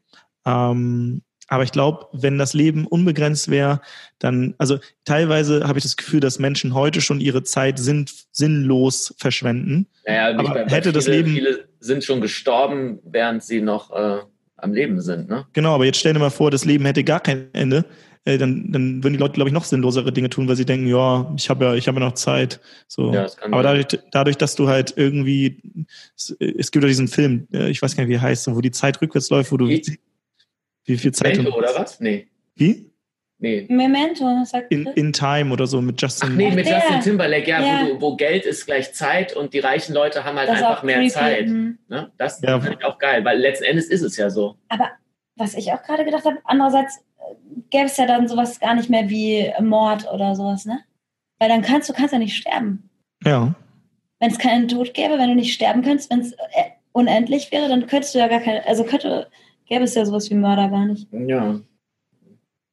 Ähm, aber ich glaube, wenn das Leben unbegrenzt wäre, dann, also teilweise habe ich das Gefühl, dass Menschen heute schon ihre Zeit sinn, sinnlos verschwenden. Naja, Aber bei- hätte das viele, Leben- Viele sind schon gestorben, während sie noch äh, am Leben sind, ne? Genau, aber jetzt stell dir mal vor, das Leben hätte gar kein Ende. Äh, dann, dann würden die Leute, glaube ich, noch sinnlosere Dinge tun, weil sie denken, ja, ich habe ja, ich habe ja noch Zeit. So. Ja, das kann aber dadurch, dadurch, dass du halt irgendwie, es, es gibt ja diesen Film, äh, ich weiß gar nicht, wie er heißt, wo die Zeit rückwärts läuft, wo du Wie? Wie viel Zeit Memento, oder was? Nee. Wie? Nee. Memento, sagt In, in Time oder so mit Justin. Ach nee, Ach, mit der. Justin Timberlake, ja, Ja. Wo, wo Geld ist gleich Zeit und die reichen Leute haben halt Das einfach mehr creepy. Zeit. Mhm. Ne? Das Ja. finde ich auch geil, weil letzten Endes ist es ja so. Aber was ich auch gerade gedacht habe, andererseits äh, gäbe es ja dann sowas gar nicht mehr wie Mord oder sowas, ne? Weil dann kannst du kannst ja nicht sterben. Ja. Wenn es keinen Tod gäbe, wenn du nicht sterben könntest, wenn es äh, unendlich wäre, dann könntest du ja gar keine, also könnte, gäbe es ja sowas wie Mörder gar nicht. Ja.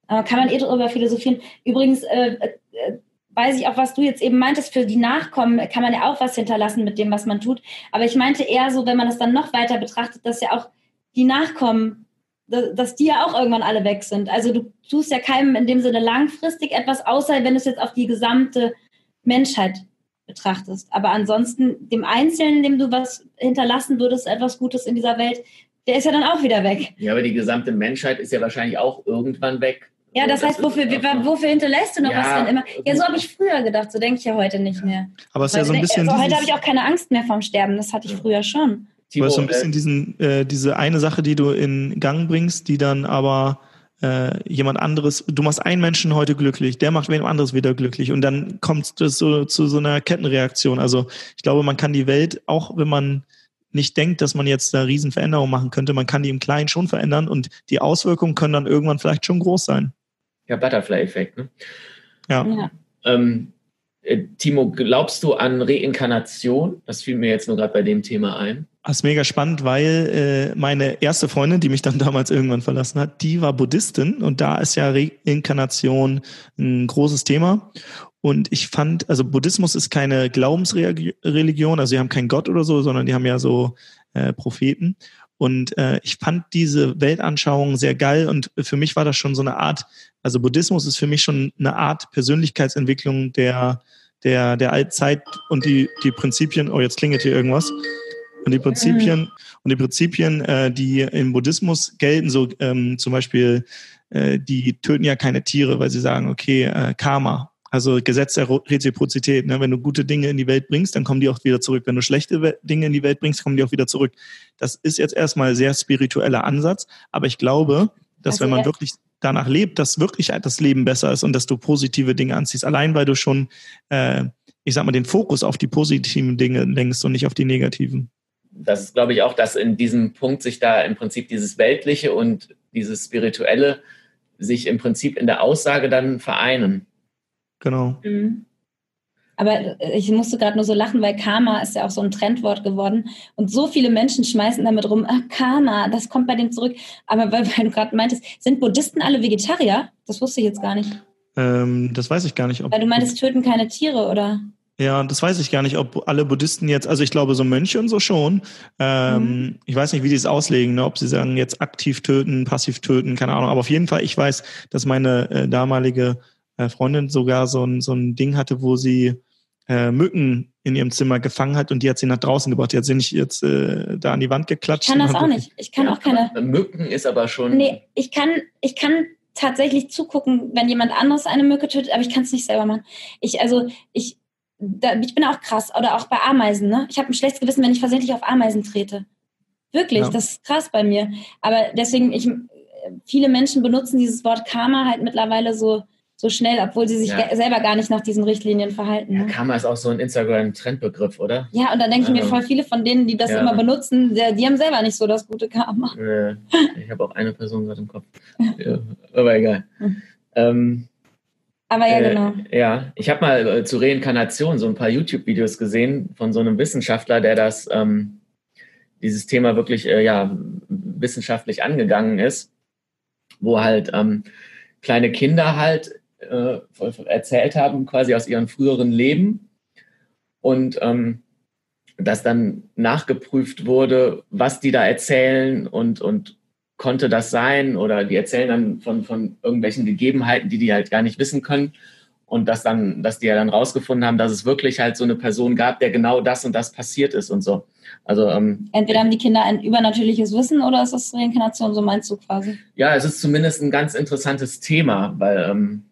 Aber kann man eh drüber philosophieren. Übrigens äh, äh, weiß ich auch, was du jetzt eben meintest, für die Nachkommen kann man ja auch was hinterlassen mit dem, was man tut. Aber ich meinte eher so, wenn man das dann noch weiter betrachtet, dass ja auch die Nachkommen, dass, dass die ja auch irgendwann alle weg sind. Also du tust ja keinem in dem Sinne langfristig etwas, außer wenn du es jetzt auf die gesamte Menschheit betrachtest. Aber ansonsten dem Einzelnen, dem du was hinterlassen würdest, etwas Gutes in dieser Welt, der ist ja dann auch wieder weg. ja, aber die gesamte Menschheit ist ja wahrscheinlich auch irgendwann weg. Ja, das So, heißt, wofür, wofür hinterlässt du noch Ja, was dann immer? Ja, so habe ich früher gedacht, so denke ich ja heute nicht mehr. Aber es ist ja so ein Heute- bisschen. also heute habe ich auch keine Angst mehr vorm Sterben, das hatte ich Ja. früher schon. Du hast so ein bisschen diesen, äh, diese eine Sache, die du in Gang bringst, die dann aber äh, jemand anderes, du machst einen Menschen heute glücklich, der macht wen anderes wieder glücklich und dann kommt es so, zu so einer Kettenreaktion. Also ich glaube, man kann die Welt, auch wenn man nicht denkt, dass man jetzt da Riesenveränderungen machen könnte, man kann die im Kleinen schon verändern und die Auswirkungen können dann irgendwann vielleicht schon groß sein. ja, Butterfly-Effekt. Ne? Ja. Ja. Ähm, äh, Timo, glaubst du an Reinkarnation? Das fiel mir jetzt nur gerade bei dem Thema ein. Das ist mega spannend, weil äh, meine erste Freundin, die mich dann damals irgendwann verlassen hat, die war Buddhistin und da ist ja Reinkarnation ein großes Thema. Und ich fand, also Buddhismus ist keine Glaubensreligion, also sie haben keinen Gott oder so, sondern die haben ja so äh, Propheten. Und äh, ich fand diese Weltanschauung sehr geil und für mich war das schon so eine Art, also Buddhismus ist für mich schon eine Art Persönlichkeitsentwicklung der, der, der Altzeit und die, die Prinzipien, oh, jetzt klingelt hier irgendwas. Und die Prinzipien und die Prinzipien, äh, die im Buddhismus gelten, so ähm, zum Beispiel, äh, die töten ja keine Tiere, weil sie sagen, okay, äh, Karma, also Gesetz der Ro- Reziprozität. Ne? Wenn du gute Dinge in die Welt bringst, dann kommen die auch wieder zurück. Wenn du schlechte Dinge in die Welt bringst, kommen die auch wieder zurück. Das ist jetzt erstmal ein sehr spiritueller Ansatz, aber ich glaube, dass Also wenn man wirklich danach lebt, dass wirklich das Leben besser ist und dass du positive Dinge anziehst, allein weil du schon, äh, ich sag mal, den Fokus auf die positiven Dinge lenkst und nicht auf die negativen. Das ist, glaube ich, auch, dass in diesem Punkt sich da im Prinzip dieses Weltliche und dieses Spirituelle sich im Prinzip in der Aussage dann vereinen. Genau. Mhm. Aber ich musste gerade nur so lachen, weil Karma ist ja auch so ein Trendwort geworden. Und so viele Menschen schmeißen damit rum, ah, Karma, das kommt bei dem zurück. Aber weil, weil du gerade meintest, sind Buddhisten alle Vegetarier? Das wusste ich jetzt gar nicht. Ähm, das weiß ich gar nicht. Ob, Weil du meintest, töten keine Tiere, oder? ja, das weiß ich gar nicht, ob alle Buddhisten jetzt, also ich glaube so Mönche und so schon. Ähm, Mhm. Ich weiß nicht, wie die es auslegen, ne? ob sie sagen jetzt aktiv töten, passiv töten, keine Ahnung. Aber auf jeden Fall, ich weiß, dass meine äh, damalige Freundin sogar so ein, so ein Ding hatte, wo sie äh, Mücken in ihrem Zimmer gefangen hat und die hat sie nach draußen gebracht. Die hat sie nicht jetzt äh, da an die Wand geklatscht. Ich kann das auch nicht. Ich kann auch keine. Mücken ist aber schon. Nee, ich kann, ich kann tatsächlich zugucken, wenn jemand anderes eine Mücke tötet, aber ich kann es nicht selber machen. Ich, also, ich, da, ich bin auch krass. Oder auch bei Ameisen, ne? Ich habe ein schlechtes Gewissen, wenn ich versehentlich auf Ameisen trete. Wirklich, Ja. das ist krass bei mir. Aber deswegen, ich, viele Menschen benutzen dieses Wort Karma halt mittlerweile so, so schnell, obwohl sie sich Ja. selber gar nicht nach diesen Richtlinien verhalten. Ja, Ne? Karma ist auch so ein Instagram-Trendbegriff, oder? Ja, und dann denke ich mir, Also, voll viele von denen, die das ja. immer benutzen, der, die haben selber nicht so das gute Karma. Äh, ich habe auch eine Person gerade im Kopf. Ja, aber egal. Hm. Ähm, Aber ja, Äh, genau. Ja, ich habe mal äh, zu Reinkarnation so ein paar YouTube-Videos gesehen von so einem Wissenschaftler, der das ähm, dieses Thema wirklich äh, ja wissenschaftlich angegangen ist, wo halt ähm, kleine Kinder halt äh, erzählt haben quasi aus ihrem früheren Leben und ähm, dass dann nachgeprüft wurde, was die da erzählen und und konnte das sein oder die erzählen dann von, von irgendwelchen Gegebenheiten, die die halt gar nicht wissen können und dass dann, dass die ja dann rausgefunden haben, dass es wirklich halt so eine Person gab, der genau das und das passiert ist und so. Also ähm, Entweder haben die Kinder ein übernatürliches Wissen oder ist das Reinkarnation, so meinst du quasi? ja, es ist zumindest ein ganz interessantes Thema, weil ähm,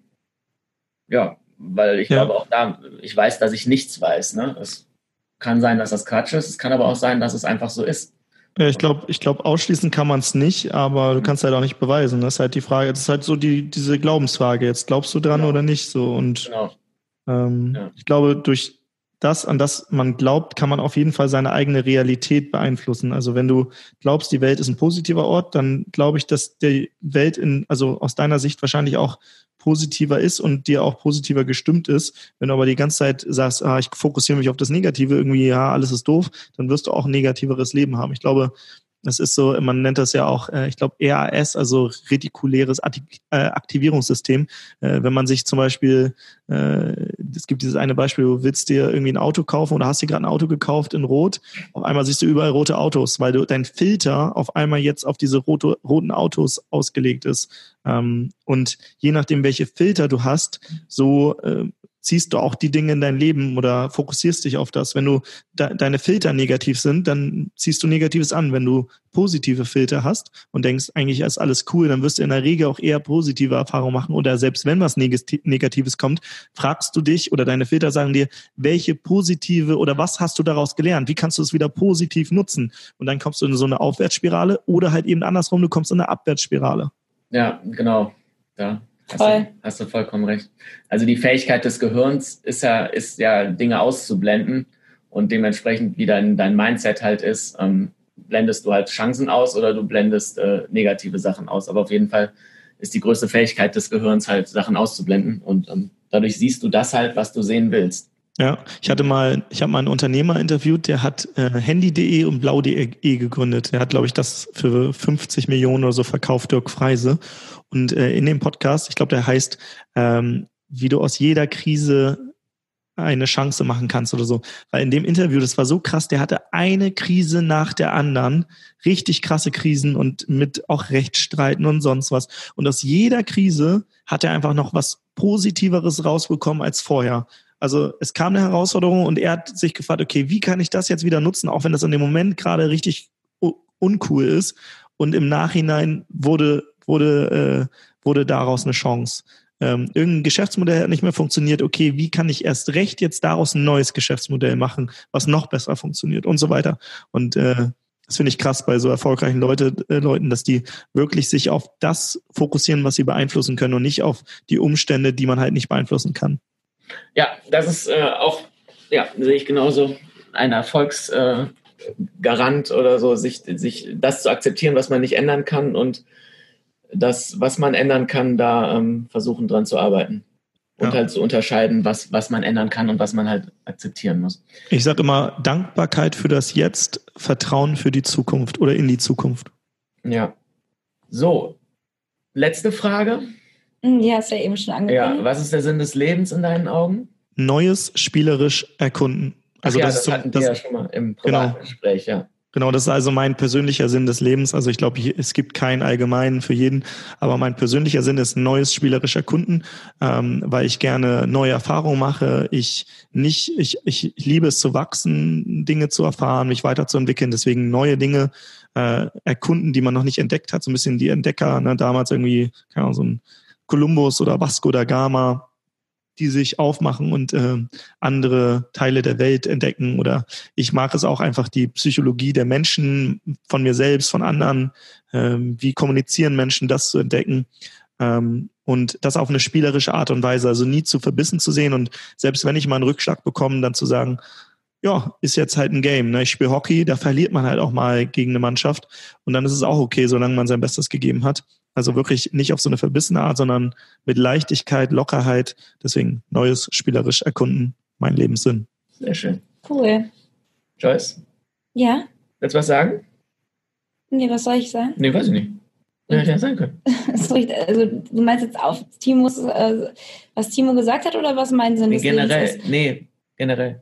ja, weil ich Ja. glaube auch da, ich weiß, dass ich nichts weiß. Ne? Es kann sein, dass das Quatsch ist, es kann aber auch sein, dass es einfach so ist. Ja, ich glaube, ich glaube, ausschließen kann man es nicht, aber du kannst halt auch nicht beweisen. Das ist halt die Frage, das ist halt so die, diese Glaubensfrage. Jetzt glaubst du dran Genau. oder nicht so. Und Genau. ähm, Ja. ich glaube, durch das, an das man glaubt, kann man auf jeden Fall seine eigene Realität beeinflussen. Also wenn du glaubst, die Welt ist ein positiver Ort, dann glaube ich, dass die Welt in, also aus deiner Sicht wahrscheinlich auch positiver ist und dir auch positiver gestimmt ist. Wenn du aber die ganze Zeit sagst, ah, ich fokussiere mich auf das Negative, irgendwie, ja, alles ist doof, dann wirst du auch ein negativeres Leben haben. Ich glaube, das ist so, man nennt das ja auch, äh, ich glaube, RAS, also retikuläres äh, Aktivierungssystem. Äh, wenn man sich zum Beispiel, es gibt dieses eine Beispiel, du willst dir irgendwie ein Auto kaufen oder hast dir gerade ein Auto gekauft in Rot, auf einmal siehst du überall rote Autos, weil du dein Filter auf einmal jetzt auf diese rote, roten Autos ausgelegt ist. Ähm, und je nachdem, welche Filter du hast, so äh, ziehst du auch die Dinge in dein Leben oder fokussierst dich auf das. Wenn du de deine Filter negativ sind, dann ziehst du Negatives an. Wenn du positive Filter hast und denkst, eigentlich ist alles cool, dann wirst du in der Regel auch eher positive Erfahrungen machen. Oder selbst wenn was Negati- Negatives kommt, fragst du dich oder deine Filter sagen dir, welche positive oder was hast du daraus gelernt? Wie kannst du es wieder positiv nutzen? Und dann kommst du in so eine Aufwärtsspirale oder halt eben andersrum, du kommst in eine Abwärtsspirale. Ja, genau. Da hast Voll. du, hast du vollkommen recht. Also die Fähigkeit des Gehirns ist ja, ist ja Dinge auszublenden und dementsprechend, wie dein, dein Mindset halt ist, ähm, blendest du halt Chancen aus oder du blendest äh, negative Sachen aus. Aber auf jeden Fall ist die größte Fähigkeit des Gehirns halt, Sachen auszublenden und ähm, dadurch siehst du das halt, was du sehen willst. Ja, ich hatte mal, ich habe mal einen Unternehmer interviewt, der hat äh, Handy.de und Blau.de gegründet. Der hat, glaube ich, das für 50 Millionen oder so verkauft, Dirk Freise. Und äh, in dem Podcast, ich glaube, der heißt, ähm, wie du aus jeder Krise eine Chance machen kannst oder so. Weil in dem Interview, das war so krass, der hatte eine Krise nach der anderen, richtig krasse Krisen und mit auch Rechtsstreiten und sonst was. Und aus jeder Krise hat er einfach noch was Positiveres rausbekommen als vorher. Also es kam eine Herausforderung und er hat sich gefragt, okay, wie kann ich das jetzt wieder nutzen, auch wenn das in dem Moment gerade richtig uncool ist. Und im Nachhinein wurde, wurde, äh, wurde daraus eine Chance. Ähm, irgendein Geschäftsmodell hat nicht mehr funktioniert. Okay, wie kann ich erst recht jetzt daraus ein neues Geschäftsmodell machen, was noch besser funktioniert und so weiter. Und äh, das finde ich krass bei so erfolgreichen Leute, äh, Leuten, dass die wirklich sich auf das fokussieren, was sie beeinflussen können und nicht auf die Umstände, die man halt nicht beeinflussen kann. Ja, das ist äh, auch, ja, sehe ich genauso, ein Erfolgsgarant äh, oder so, sich, sich das zu akzeptieren, was man nicht ändern kann und das, was man ändern kann, da ähm, versuchen dran zu arbeiten. Und Ja. halt zu unterscheiden, was, was man ändern kann und was man halt akzeptieren muss. Ich sage immer Dankbarkeit für das Jetzt, Vertrauen für die Zukunft oder in die Zukunft. Ja. So, letzte Frage. Die hast du ja eben schon Ja, angekündigt. was ist der Sinn des Lebens in deinen Augen? Neues spielerisch erkunden. Also Ach ja, das, das, ist hatten wir ja schon mal im Genau. privaten Gespräch, ja. Genau, das ist also mein persönlicher Sinn des Lebens. Also ich glaube, es gibt keinen allgemeinen für jeden, aber mein persönlicher Sinn ist neues spielerisch erkunden, ähm, weil ich gerne neue Erfahrungen mache. Ich nicht, ich, ich liebe es zu wachsen, Dinge zu erfahren, mich weiterzuentwickeln. Deswegen neue Dinge äh, erkunden, die man noch nicht entdeckt hat. So ein bisschen die Entdecker, ne, damals irgendwie, keine Ahnung, so ein Columbus oder Vasco da Gama, die sich aufmachen und äh, andere Teile der Welt entdecken. Oder ich mag es auch einfach die Psychologie der Menschen, von mir selbst, von anderen. Ähm, wie kommunizieren Menschen, das zu entdecken. Ähm, und das auf eine spielerische Art und Weise, also nie zu verbissen zu sehen und selbst wenn ich mal einen Rückschlag bekomme, dann zu sagen, ja, ist jetzt halt ein Game. Ne? Ich spiele Hockey, da verliert man halt auch mal gegen eine Mannschaft und dann ist es auch okay, solange man sein Bestes gegeben hat. Also wirklich nicht auf so eine verbissene Art, sondern mit Leichtigkeit, Lockerheit. Deswegen neues spielerisch erkunden, mein Lebenssinn. Sehr schön. Cool. Joyce, Ja? willst du was sagen? Nee, was soll ich sagen? Nee, weiß ich nicht. Hätte ja sein können. Also, du meinst jetzt auf Timos, äh, was Timo gesagt hat oder was mein Sinn Nee, generell, ist? nee, generell.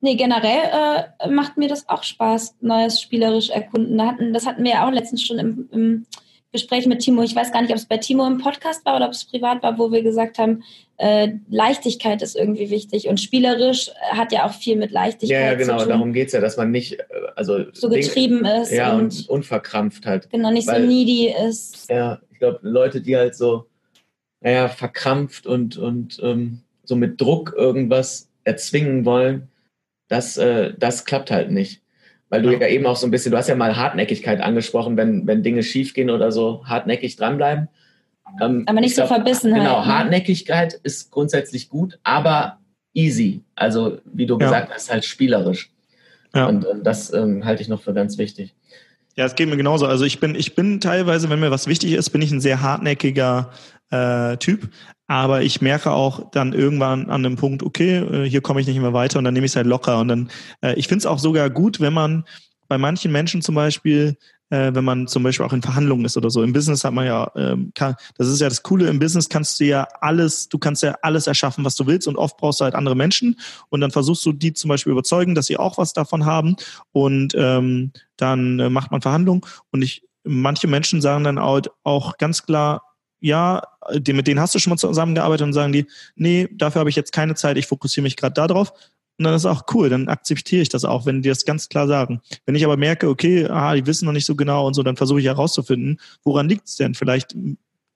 Nee, generell äh, macht mir das auch Spaß, Neues spielerisch erkunden. Das hatten wir ja auch letztens schon im, im Gespräch mit Timo. Ich weiß gar nicht, ob es bei Timo im Podcast war oder ob es privat war, wo wir gesagt haben, äh, Leichtigkeit ist irgendwie wichtig und spielerisch äh, hat ja auch viel mit Leichtigkeit Ja, ja, genau, zu tun. darum geht es ja, dass man nicht äh, also so Ding- getrieben ist ja, und, und unverkrampft halt. genau nicht weil- so needy ist. Ja, ich glaube, Leute, die halt so, naja, verkrampft und, und ähm, so mit Druck irgendwas erzwingen wollen, das, äh, das klappt halt nicht. Weil du Ja. ja eben auch so ein bisschen, du hast ja mal Hartnäckigkeit angesprochen, wenn, wenn Dinge schiefgehen oder so, hartnäckig dranbleiben. Ähm, Aber nicht ich so verbissen Genau, halt, ne? Hartnäckigkeit ist grundsätzlich gut, aber easy. Also, wie du Ja. gesagt hast, halt spielerisch. Ja. Und ähm, das ähm, halte ich noch für ganz wichtig. Ja, es geht mir genauso. Also ich bin, ich bin teilweise, wenn mir was wichtig ist, bin ich ein sehr hartnäckiger äh, Typ. Aber ich merke auch dann irgendwann an einem Punkt, okay, äh, hier komme ich nicht mehr weiter und dann nehme ich es halt locker. Und dann, äh, ich finde es auch sogar gut, wenn man bei manchen Menschen zum Beispiel, äh, wenn man zum Beispiel auch in Verhandlungen ist oder so. Im Business hat man ja, ähm, das ist ja das Coole, im Business kannst du ja alles, du kannst ja alles erschaffen, was du willst und oft brauchst du halt andere Menschen und dann versuchst du die zum Beispiel überzeugen, dass sie auch was davon haben und ähm, dann äh, macht man Verhandlungen und ich, manche Menschen sagen dann auch, ganz klar, ja, mit denen hast du schon mal zusammengearbeitet und sagen die, nee, dafür habe ich jetzt keine Zeit, ich fokussiere mich gerade darauf. Und dann ist auch cool, dann akzeptiere ich das auch, wenn die das ganz klar sagen. Wenn ich aber merke, okay, ah, die wissen noch nicht so genau und so, dann versuche ich herauszufinden, woran liegt es denn? Vielleicht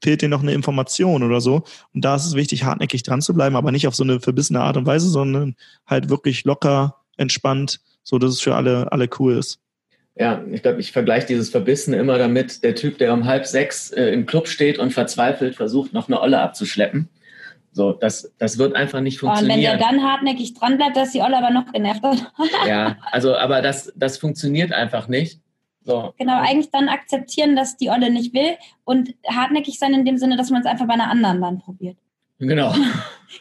fehlt dir noch eine Information oder so. Und da ist es wichtig, hartnäckig dran zu bleiben, aber nicht auf so eine verbissene Art und Weise, sondern halt wirklich locker, entspannt, so dass es für alle, alle cool ist. Ja, ich glaube, ich vergleiche dieses Verbissen immer damit, der Typ, der um halb sechs äh, im Club steht und verzweifelt versucht, noch eine Olle abzuschleppen. So, das, das wird einfach nicht Oh, und wenn der funktionieren. dann hartnäckig dran bleibt, dass die Olle aber noch genervt hat. ja, also, aber das, das funktioniert einfach nicht. So, Genau, eigentlich dann akzeptieren, dass die Olle nicht will und hartnäckig sein in dem Sinne, dass man es einfach bei einer anderen dann probiert. Genau.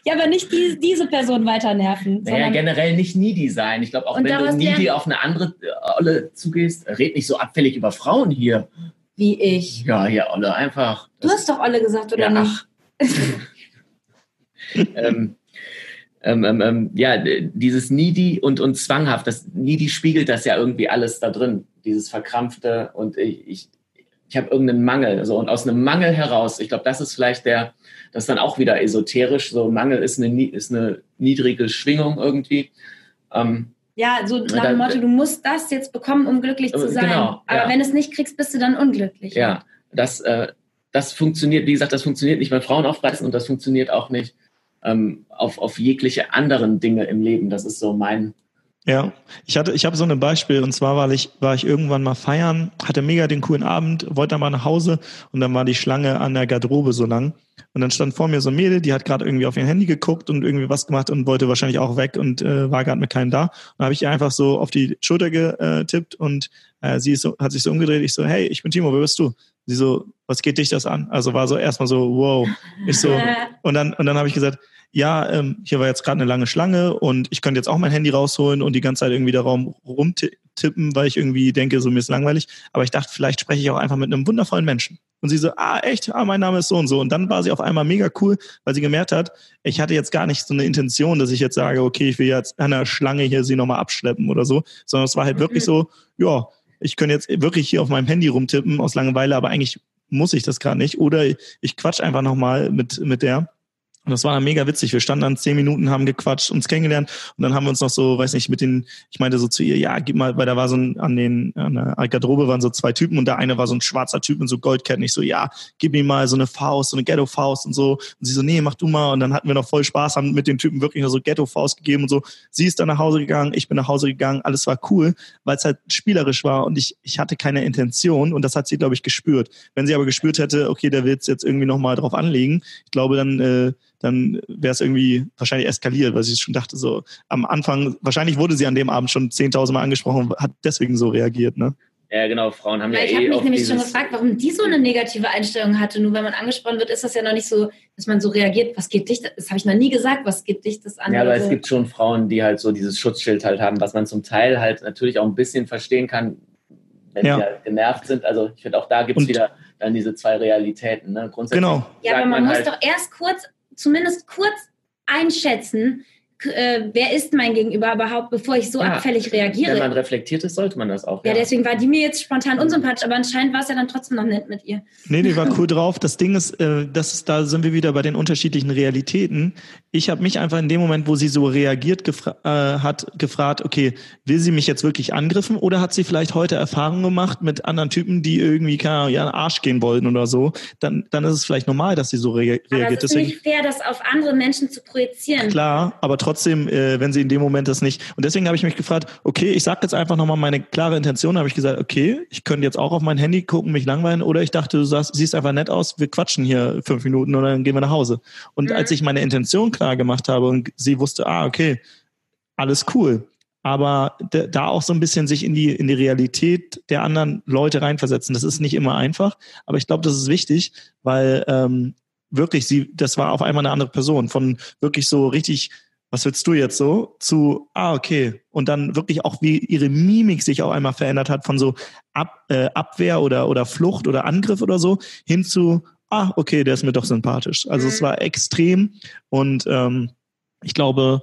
Ja, aber nicht die, diese Person weiter nerven. Naja, generell nicht needy sein. Ich glaube, auch wenn du needy auf eine andere äh, Olle zugehst, red nicht so abfällig über Frauen hier. Wie ich. Ja, hier, Olle, einfach. Du hast doch Olle gesagt, oder ja, nicht? ähm, ähm, ähm, ähm, ja, dieses needy und, und zwanghaft, das needy spiegelt das ja irgendwie alles da drin, dieses verkrampfte und ich, ich, ich habe irgendeinen Mangel. So, und aus einem Mangel heraus, ich glaube, das ist vielleicht der, das ist dann auch wieder esoterisch, so Mangel ist eine, ist eine niedrige Schwingung irgendwie. Ähm, Ja, so nach dem Motto, du musst das jetzt bekommen, um glücklich zu sein. genau, aber ja. wenn du es nicht kriegst, bist du dann unglücklich. Ja, das, äh, das funktioniert, wie gesagt, das funktioniert nicht bei Frauen aufreißen und das funktioniert auch nicht ähm, auf, auf jegliche anderen Dinge im Leben. Das ist so mein. Ja, ich hatte, ich habe so ein Beispiel und zwar war ich, war ich irgendwann mal feiern, hatte mega den coolen Abend, wollte dann mal nach Hause und dann war die Schlange an der Garderobe so lang und dann stand vor mir so ein Mädel, die hat gerade irgendwie auf ihr Handy geguckt und irgendwie was gemacht und wollte wahrscheinlich auch weg und äh, war gerade mit keinem da. Und dann habe ich ihr einfach so auf die Schulter getippt und äh, sie ist so, hat sich so umgedreht. Ich so, hey, ich bin Timo, wer bist du? Sie so, was geht dich das an? Also war so erstmal so, wow. Ich so, und dann, und dann habe ich gesagt, ja, ähm, hier war jetzt gerade eine lange Schlange und ich könnte jetzt auch mein Handy rausholen und die ganze Zeit irgendwie da rum rumtippen, weil ich irgendwie denke, so mir ist langweilig. Aber ich dachte, vielleicht spreche ich auch einfach mit einem wundervollen Menschen. Und sie so, ah, echt? Ah, mein Name ist so und so. Und dann war sie auf einmal mega cool, weil sie gemerkt hat, ich hatte jetzt gar nicht so eine Intention, dass ich jetzt sage, okay, ich will jetzt an der Schlange hier sie nochmal abschleppen oder so, sondern es war halt wirklich so, ja, ich könnte jetzt wirklich hier auf meinem Handy rumtippen aus Langeweile, aber eigentlich muss ich das gerade nicht. Oder ich quatsch einfach nochmal mit, mit der. Und das war dann mega witzig. Wir standen dann zehn Minuten, haben gequatscht, uns kennengelernt und dann haben wir uns noch so, weiß nicht, mit den, ich meinte so zu ihr, ja, gib mal, weil da war so ein, an den, an der Garderobe waren so zwei Typen und der eine war so ein schwarzer Typ mit so Goldketten. Ich so, ja, gib mir mal so eine Faust, so eine Ghetto-Faust und so. Und sie so, nee, mach du mal. Und dann hatten wir noch voll Spaß, haben mit den Typen wirklich noch so Ghetto-Faust gegeben und so. Sie ist dann nach Hause gegangen, ich bin nach Hause gegangen, alles war cool, weil es halt spielerisch war und ich, ich hatte keine Intention und das hat sie, glaube ich, gespürt. Wenn sie aber gespürt hätte, okay, der will jetzt irgendwie nochmal drauf anlegen, ich glaube, dann, äh, dann wäre es irgendwie wahrscheinlich eskaliert, weil sie schon dachte, so am Anfang, wahrscheinlich wurde sie an dem Abend schon 10.000 Mal angesprochen und hat deswegen so reagiert, ne? Ja, genau, Frauen haben Weil ja ich eh habe mich nämlich schon gefragt, warum die so eine negative Einstellung hatte. Nur wenn man angesprochen wird, ist das ja noch nicht so, dass man so reagiert, was geht dich, das das habe ich noch nie gesagt, was geht dich das an? Ja, aber es gibt schon Frauen, die halt so dieses Schutzschild halt haben, was man zum Teil halt natürlich auch ein bisschen verstehen kann, wenn Ja. sie halt genervt sind. Also ich finde auch da gibt es wieder dann diese zwei Realitäten. Ne? Grundsätzlich Genau. Ja, aber man, muss halt, doch erst kurz, zumindest kurz einschätzen, äh, wer ist mein Gegenüber überhaupt, bevor ich so Ja, abfällig wenn reagiere. man reflektiert ist, sollte man das auch. ja, deswegen war die mir jetzt spontan unsympathisch, aber anscheinend war es ja dann trotzdem noch nett mit ihr. Nee, die war cool drauf. Das Ding ist, äh, das ist, da sind wir wieder bei den unterschiedlichen Realitäten. Ich habe mich einfach in dem Moment, wo sie so reagiert gefra äh, hat, gefragt, okay, will sie mich jetzt wirklich angriffen oder hat sie vielleicht heute Erfahrungen gemacht mit anderen Typen, die irgendwie keine Ahnung, ja, in den Arsch gehen wollten oder so? Dann, dann ist es vielleicht normal, dass sie so rea Aber reagiert. es ist Deswegen nicht fair, das auf andere Menschen zu projizieren. Klar, aber trotzdem, äh, wenn sie in dem Moment das nicht. Und deswegen habe ich mich gefragt, okay, ich sage jetzt einfach nochmal meine klare Intention, habe ich gesagt, okay, ich könnte jetzt auch auf mein Handy gucken, mich langweilen, oder ich dachte, du sagst, siehst einfach nett aus, wir quatschen hier fünf Minuten und dann gehen wir nach Hause. Und Mhm. als ich meine Intention klar gemacht habe und sie wusste, ah, okay, alles cool. Aber da auch so ein bisschen sich in die, in die Realität der anderen Leute reinversetzen. Das ist nicht immer einfach, aber ich glaube, das ist wichtig, weil ähm, wirklich sie, das war auf einmal eine andere Person. Von wirklich so richtig, was willst du jetzt so, zu, ah, okay. Und dann wirklich auch, wie ihre Mimik sich auch einmal verändert hat, von so Ab, äh, Abwehr oder, oder Flucht oder Angriff oder so, hin zu, ah, okay, der ist mir doch sympathisch. Also es Mhm. war extrem und ähm, ich glaube,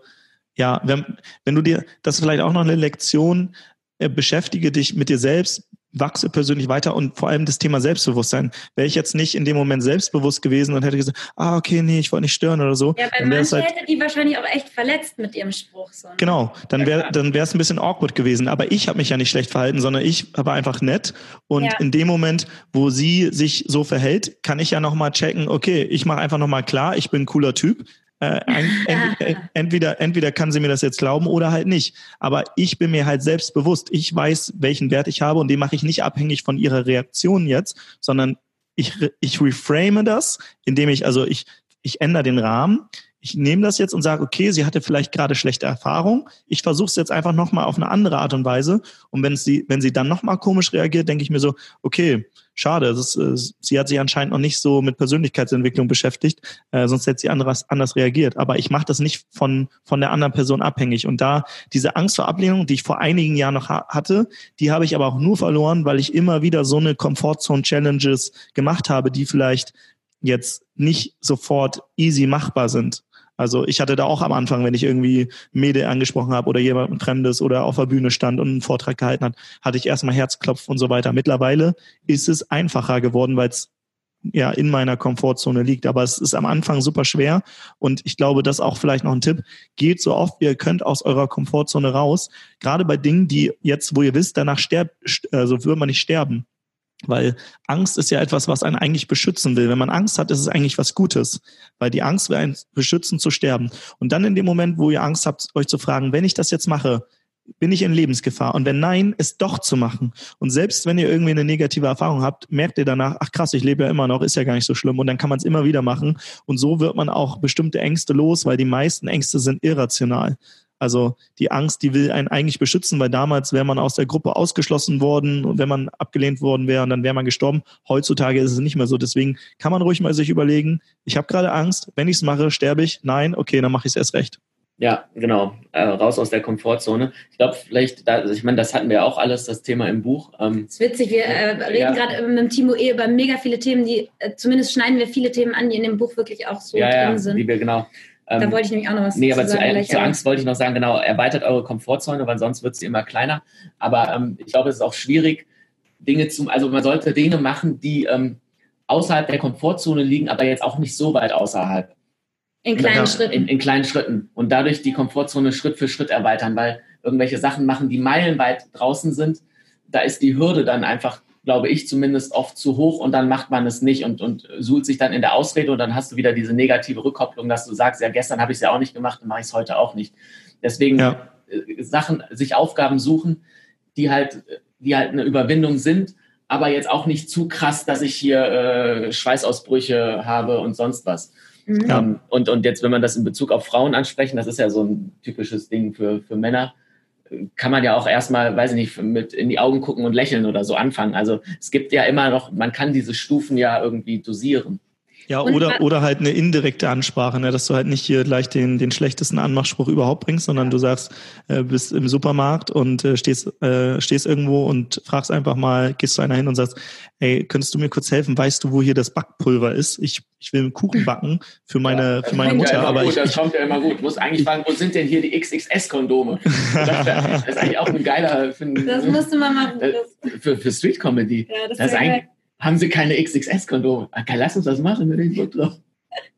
ja, wenn, wenn du dir, das ist vielleicht auch noch eine Lektion, äh, beschäftige dich mit dir selbst, wachse persönlich weiter und vor allem das Thema Selbstbewusstsein. Wäre ich jetzt nicht in dem Moment selbstbewusst gewesen und hätte gesagt, ah, okay, nee, ich wollte nicht stören oder so, Ja, bei manchen halt, hätte die wahrscheinlich auch echt verletzt mit ihrem Spruch. So. ne? genau, dann wäre dann wäre es ein bisschen awkward gewesen. Aber ich habe mich ja nicht schlecht verhalten, sondern ich war einfach nett. Und Ja. in dem Moment, wo sie sich so verhält, kann ich ja nochmal checken, okay, ich mache einfach nochmal klar, ich bin ein cooler Typ. Äh, entweder, entweder kann sie mir das jetzt glauben oder halt nicht. Aber ich bin mir halt selbst bewusst. Ich weiß, welchen Wert ich habe und den mache ich nicht abhängig von ihrer Reaktion jetzt, sondern ich, ich reframe das, indem ich, also ich, ich ändere den Rahmen. Ich nehme das jetzt und sage, okay, sie hatte vielleicht gerade schlechte Erfahrung. Ich versuche es jetzt einfach nochmal auf eine andere Art und Weise. Und wenn sie, wenn sie dann nochmal komisch reagiert, denke ich mir so, okay, schade, ist, sie hat sich anscheinend noch nicht so mit Persönlichkeitsentwicklung beschäftigt, äh, sonst hätte sie anders, anders reagiert. Aber ich mache das nicht von, von der anderen Person abhängig. Und da diese Angst vor Ablehnung, die ich vor einigen Jahren noch ha hatte, die habe ich aber auch nur verloren, weil ich immer wieder so eine Comfortzone-Challenges gemacht habe, die vielleicht jetzt nicht sofort easy machbar sind. Also ich hatte da auch am Anfang, wenn ich irgendwie Mädel angesprochen habe oder jemand Fremdes oder auf der Bühne stand und einen Vortrag gehalten hat, hatte ich erstmal Herzklopfen und so weiter. Mittlerweile ist es einfacher geworden, weil es ja in meiner Komfortzone liegt. Aber es ist am Anfang super schwer. Und ich glaube, das auch vielleicht noch ein Tipp. Geht so oft wie ihr könnt aus eurer Komfortzone raus. Gerade bei Dingen, die jetzt, wo ihr wisst, danach sterbt, also wird man nicht sterben. Weil Angst ist ja etwas, was einen eigentlich beschützen will. Wenn man Angst hat, ist es eigentlich was Gutes. Weil die Angst will einen beschützen zu sterben. Und dann in dem Moment, wo ihr Angst habt, euch zu fragen, wenn ich das jetzt mache, bin ich in Lebensgefahr? Und wenn nein, es doch zu machen. Und selbst wenn ihr irgendwie eine negative Erfahrung habt, merkt ihr danach, ach krass, ich lebe ja immer noch, ist ja gar nicht so schlimm. Und dann kann man es immer wieder machen. Und so wird man auch bestimmte Ängste los, weil die meisten Ängste sind irrational. Also die Angst, die will einen eigentlich beschützen, weil damals wäre man aus der Gruppe ausgeschlossen worden und wenn man abgelehnt worden wäre, dann wäre man gestorben. Heutzutage ist es nicht mehr so. Deswegen kann man ruhig mal sich überlegen, ich habe gerade Angst, wenn ich es mache, sterbe ich. Nein, okay, dann mache ich es erst recht. Ja, genau. Äh, raus aus der Komfortzone. Ich glaube, vielleicht, da, also ich meine, das hatten wir auch alles, das Thema im Buch. Ähm, Das ist witzig, wir äh, reden Ja. gerade mit dem Timo eh über mega viele Themen, die, äh, zumindest schneiden wir viele Themen an, die in dem Buch wirklich auch so ja, drin ja, sind. wie wir genau. Da Ähm, wollte ich nämlich auch noch was Nee, aber zu zu, sagen. äh, gleich, zur Angst wollte ich noch sagen, genau, erweitert eure Komfortzone, weil sonst wird sie immer kleiner. Aber ähm, ich glaube, es ist auch schwierig, Dinge zu, also man sollte Dinge machen, die ähm, außerhalb der Komfortzone liegen, aber jetzt auch nicht so weit außerhalb. In kleinen ja. Schritten. In, in, kleinen Schritten. Und dadurch die Komfortzone Schritt für Schritt erweitern, weil irgendwelche Sachen machen, die meilenweit draußen sind, da ist die Hürde dann einfach, glaube ich, zumindest oft zu hoch und dann macht man es nicht und, und suhlt sich dann in der Ausrede und dann hast du wieder diese negative Rückkopplung, dass du sagst, ja, gestern habe ich es ja auch nicht gemacht und mache ich es heute auch nicht. Deswegen ja. Äh, Sachen, sich Aufgaben suchen, die halt, die halt eine Überwindung sind, aber jetzt auch nicht zu krass, dass ich hier äh, Schweißausbrüche habe und sonst was. Mhm. Ähm, und, und jetzt, wenn man das in Bezug auf Frauen ansprechen, das ist ja so ein typisches Ding für, für Männer, kann man ja auch erstmal, weiß ich nicht, mit in die Augen gucken und lächeln oder so anfangen. Also es gibt ja immer noch, man kann diese Stufen ja irgendwie dosieren. Ja, oder, oder halt eine indirekte Ansprache, ne, dass du halt nicht hier gleich den, den schlechtesten Anmachspruch überhaupt bringst, sondern du sagst, äh, bist im Supermarkt und äh, stehst, äh, stehst irgendwo und fragst einfach mal, gehst zu einer hin und sagst, hey, könntest du mir kurz helfen? Weißt du, wo hier das Backpulver ist? Ich, ich will einen Kuchen backen für meine, ja, für meine Mutter. Ja aber gut, ich, das kommt ja immer gut. Du musst eigentlich fragen, wo sind denn hier die XXS-Kondome? das ist eigentlich auch ein geiler. Für, das musste man machen. Für, für Street Comedy. Ja, das, das ist eigentlich, haben sie keine XXS-Kondome? Okay, lass uns das machen, wenn ich Bock drauf.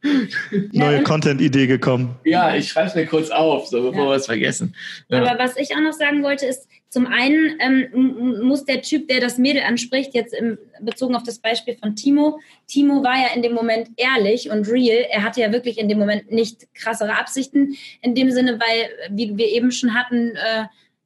Neue Content-Idee gekommen. Ja, ich schreibe es mir kurz auf, so bevor ja. wir es vergessen. Ja. Aber was ich auch noch sagen wollte, ist, zum einen ähm, muss der Typ, der das Mädel anspricht, jetzt im, bezogen auf das Beispiel von Timo, Timo war ja in dem Moment ehrlich und real. Er hatte ja wirklich in dem Moment nicht krassere Absichten, in dem Sinne, weil, wie wir eben schon hatten, äh,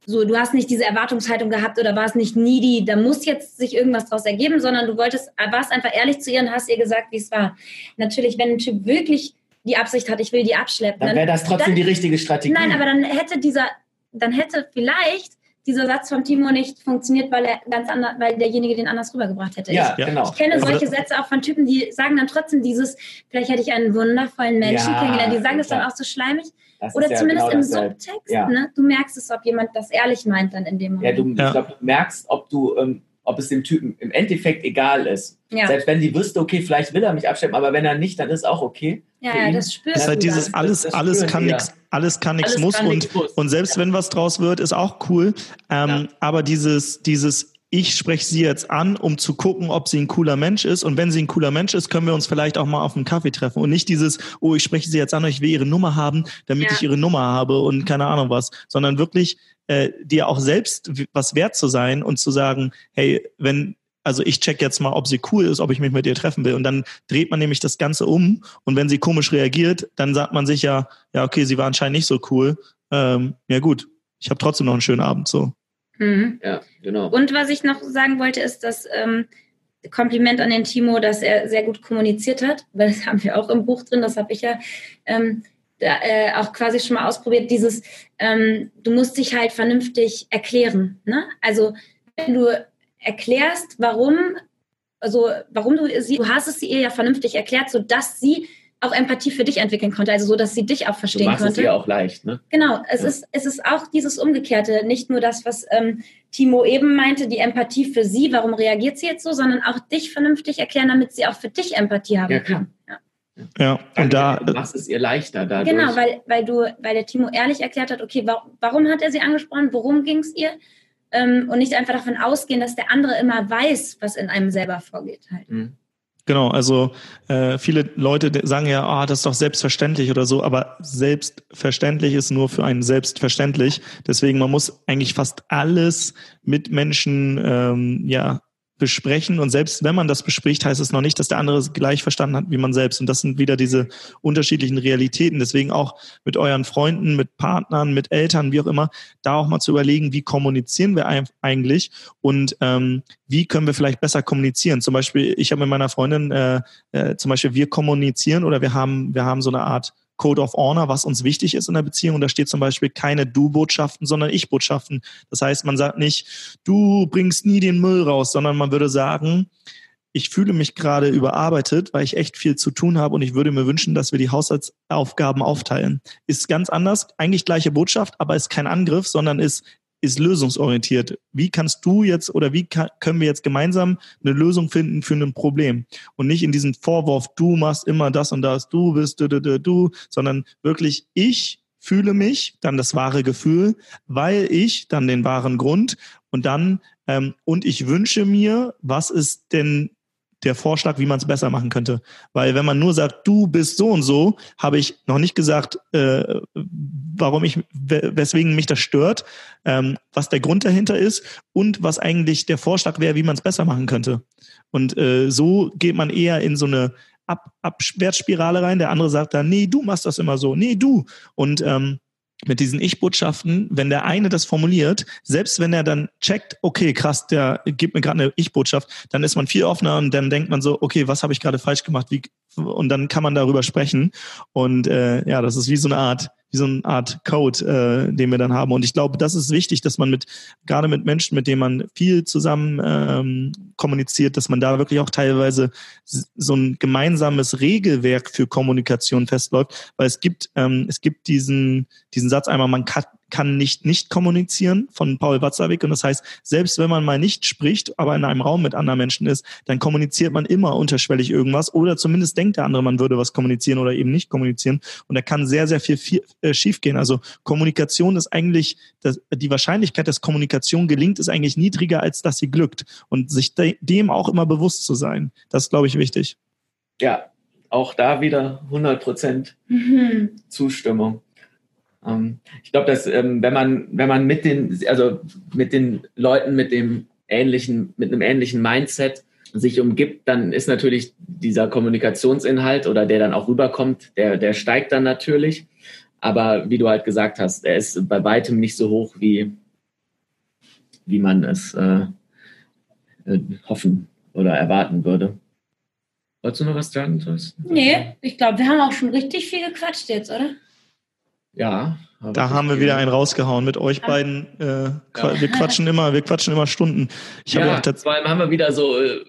so, du hast nicht diese Erwartungshaltung gehabt oder warst nicht needy, da muss jetzt sich irgendwas draus ergeben, sondern du wolltest, warst einfach ehrlich zu ihr und hast ihr gesagt, wie es war. Natürlich, wenn ein Typ wirklich die Absicht hat, ich will die abschleppen, dann wäre das trotzdem dann, die richtige Strategie. Nein, aber dann hätte dieser, dann hätte vielleicht dieser Satz von Timo nicht funktioniert, weil er ganz anders, weil derjenige den anders rübergebracht hätte. Ja, ich, genau. Ich kenne also solche Sätze auch von Typen, die sagen dann trotzdem dieses, vielleicht hätte ich einen wundervollen Menschen ja, kennengelernt, die sagen das dann auch so schleimig. Das Oder zumindest genau im Subtext, ja. ne? Du merkst es, ob jemand das ehrlich meint dann in dem Moment. Ja, du, ja. ich glaube, du merkst, ob du, ähm, ob es dem Typen im Endeffekt egal ist. Ja. Selbst wenn die wüsste, okay, vielleicht will er mich abschleppen, aber wenn er nicht, dann ist auch okay. Ja, ja das spürst du. ist halt dieses alles, das, das alles kann nichts, alles kann nichts muss und, und selbst wenn was draus wird, ist auch cool. Ähm, aber dieses, dieses ich spreche sie jetzt an, um zu gucken, ob sie ein cooler Mensch ist. Und wenn sie ein cooler Mensch ist, können wir uns vielleicht auch mal auf einen Kaffee treffen. Und nicht dieses, oh, ich spreche sie jetzt an, ich will ihre Nummer haben, damit ja. ich ihre Nummer habe und keine Ahnung was. Sondern wirklich äh, dir auch selbst was wert zu sein und zu sagen, hey, wenn, also ich check jetzt mal, ob sie cool ist, ob ich mich mit ihr treffen will. Und dann dreht man nämlich das Ganze um. Und wenn sie komisch reagiert, dann sagt man sich ja, ja, okay, sie war anscheinend nicht so cool. Ähm, ja gut, ich habe trotzdem noch einen schönen Abend so. Mhm. Ja, genau. Und was ich noch sagen wollte, ist, dass ähm, Kompliment an den Timo, dass er sehr gut kommuniziert hat, weil das haben wir auch im Buch drin, das habe ich ja ähm, da, äh, auch quasi schon mal ausprobiert, dieses, ähm, du musst dich halt vernünftig erklären. Ne? Also wenn du erklärst, warum, also warum du sie, du hast es ihr ja vernünftig erklärt, sodass sie auch Empathie für dich entwickeln konnte, also so, dass sie dich auch verstehen du machst konnte. Es ihr auch leicht, ne? Genau, es ja. ist es ist auch dieses Umgekehrte, nicht nur das, was ähm, Timo eben meinte, die Empathie für sie, warum reagiert sie jetzt so, sondern auch dich vernünftig erklären, damit sie auch für dich Empathie haben ja, kann. Ja. Ja, und da du machst es ihr leichter dadurch. Genau, weil, weil du, weil der Timo ehrlich erklärt hat, okay, warum, warum hat er sie angesprochen, worum ging es ihr? Ähm, und nicht einfach davon ausgehen, dass der andere immer weiß, was in einem selber vorgeht. Halt. Mhm. Genau, also äh, viele Leute sagen ja, ah, das ist doch selbstverständlich oder so, aber selbstverständlich ist nur für einen selbstverständlich. Deswegen man muss eigentlich fast alles mit Menschen ähm, ja besprechen. Und selbst wenn man das bespricht, heißt es noch nicht, dass der andere es gleich verstanden hat wie man selbst. Und das sind wieder diese unterschiedlichen Realitäten. Deswegen auch mit euren Freunden, mit Partnern, mit Eltern, wie auch immer, da auch mal zu überlegen, wie kommunizieren wir eigentlich und ähm, wie können wir vielleicht besser kommunizieren. Zum Beispiel, ich habe mit meiner Freundin äh, äh, zum Beispiel, wir kommunizieren oder wir haben, wir haben so eine Art Code of Honor, was uns wichtig ist in der Beziehung. Und da steht zum Beispiel keine Du-Botschaften, sondern Ich-Botschaften. Das heißt, man sagt nicht, du bringst nie den Müll raus, sondern man würde sagen, ich fühle mich gerade überarbeitet, weil ich echt viel zu tun habe und ich würde mir wünschen, dass wir die Haushaltsaufgaben aufteilen. Ist ganz anders, eigentlich gleiche Botschaft, aber ist kein Angriff, sondern ist, ist lösungsorientiert. Wie kannst du jetzt oder wie kann, können wir jetzt gemeinsam eine Lösung finden für ein Problem und nicht in diesen Vorwurf, du machst immer das und das, du bist du, du, du, du sondern wirklich ich fühle mich, dann das wahre Gefühl, weil ich, dann den wahren Grund und dann ähm, und ich wünsche mir, was ist denn der Vorschlag, wie man es besser machen könnte. Weil wenn man nur sagt, du bist so und so, habe ich noch nicht gesagt, äh, warum ich, weswegen mich das stört, ähm, was der Grund dahinter ist und was eigentlich der Vorschlag wäre, wie man es besser machen könnte. Und äh, so geht man eher in so eine Ab Abwärtsspirale rein. Der andere sagt dann, nee, du machst das immer so, nee, du. Und ähm, mit diesen Ich-Botschaften, wenn der eine das formuliert, selbst wenn er dann checkt, okay, krass, der gibt mir gerade eine Ich-Botschaft, dann ist man viel offener und dann denkt man so, okay, was habe ich gerade falsch gemacht? Wie, und dann kann man darüber sprechen. Und äh, ja, das ist wie so eine Art wie so eine Art Code, äh, den wir dann haben. Und ich glaube, das ist wichtig, dass man mit, gerade mit Menschen, mit denen man viel zusammen ähm, kommuniziert, dass man da wirklich auch teilweise so ein gemeinsames Regelwerk für Kommunikation festläuft, weil es gibt, ähm, es gibt diesen, diesen Satz einmal, man kann, kann nicht nicht kommunizieren von Paul Watzlawick. Und das heißt, selbst wenn man mal nicht spricht, aber in einem Raum mit anderen Menschen ist, dann kommuniziert man immer unterschwellig irgendwas oder zumindest denkt der andere, man würde was kommunizieren oder eben nicht kommunizieren. Und da kann sehr, sehr viel, viel äh, schiefgehen. Also Kommunikation ist eigentlich, das, die Wahrscheinlichkeit, dass Kommunikation gelingt, ist eigentlich niedriger, als dass sie glückt. Und sich de dem auch immer bewusst zu sein, das ist, glaube ich, wichtig. Ja, auch da wieder 100 Prozent mhm. Zustimmung. Ähm, ich glaube, dass ähm, wenn man wenn man mit den also mit den Leuten mit dem ähnlichen mit einem ähnlichen Mindset sich umgibt, dann ist natürlich dieser Kommunikationsinhalt oder der dann auch rüberkommt, der der steigt dann natürlich. Aber wie du halt gesagt hast, er ist bei weitem nicht so hoch wie wie man es äh, äh, hoffen oder erwarten würde. Wolltest du noch was sagen, Joyce? Nee, ich glaube, wir haben auch schon richtig viel gequatscht jetzt, oder? Ja. Da haben wir wieder einen rausgehauen mit euch beiden. Äh, ja. Wir quatschen immer, wir quatschen immer Stunden. Ich ja, auch vor allem haben wir wieder so äh,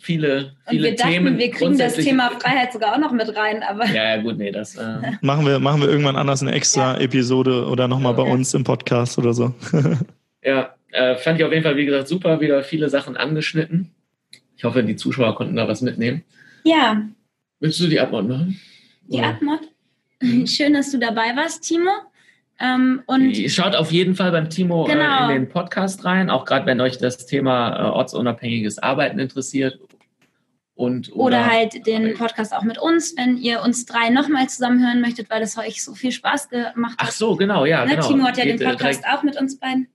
viele, viele Und wir Themen. Dachten, wir kriegen das Thema Freiheit sogar auch noch mit rein, aber. Ja, ja gut, nee, das. Äh machen, wir, machen wir irgendwann anders eine extra ja. Episode oder nochmal bei uns im Podcast oder so. ja, äh, fand ich auf jeden Fall, wie gesagt, super, wieder viele Sachen angeschnitten. Ich hoffe, die Zuschauer konnten da was mitnehmen. Ja. Willst du die Abmod machen? Die Abmod? Mhm. Schön, dass du dabei warst, Timo. Ähm, und Schaut auf jeden Fall beim Timo genau. äh, in den Podcast rein, auch gerade wenn euch das Thema äh, ortsunabhängiges Arbeiten interessiert. Und, oder, oder, halt den Podcast auch mit uns, wenn ihr uns drei nochmal zusammen hören möchtet, weil das euch so viel Spaß gemacht hat. Ach so, genau, ja. Ne? Genau. Timo hat ja Geht, den äh, Podcast auch mit uns beiden.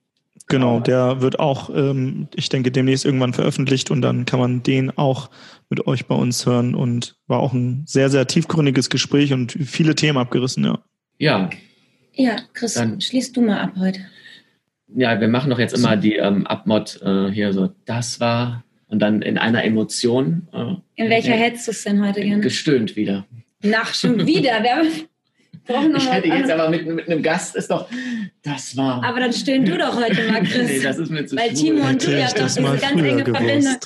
Genau, der wird auch, ähm, ich denke, demnächst irgendwann veröffentlicht und dann kann man den auch mit euch bei uns hören und war auch ein sehr, sehr tiefgründiges Gespräch und viele Themen abgerissen, ja. Ja. Ja, Chris, dann, schließt du mal ab heute. Ja, wir machen doch jetzt immer die ähm, Abmod äh, hier so, das war und dann in einer Emotion. Äh, in welcher hättest du es denn heute gerne? Gestöhnt wieder. Nach schon wieder. Wir ich hätte jetzt aber mit, mit einem Gast ist doch, das war. Aber dann stöhnen du doch heute mal, Chris. nee, das ist mir zu Weil Timo und du ja doch diese ganz enge Verbindung.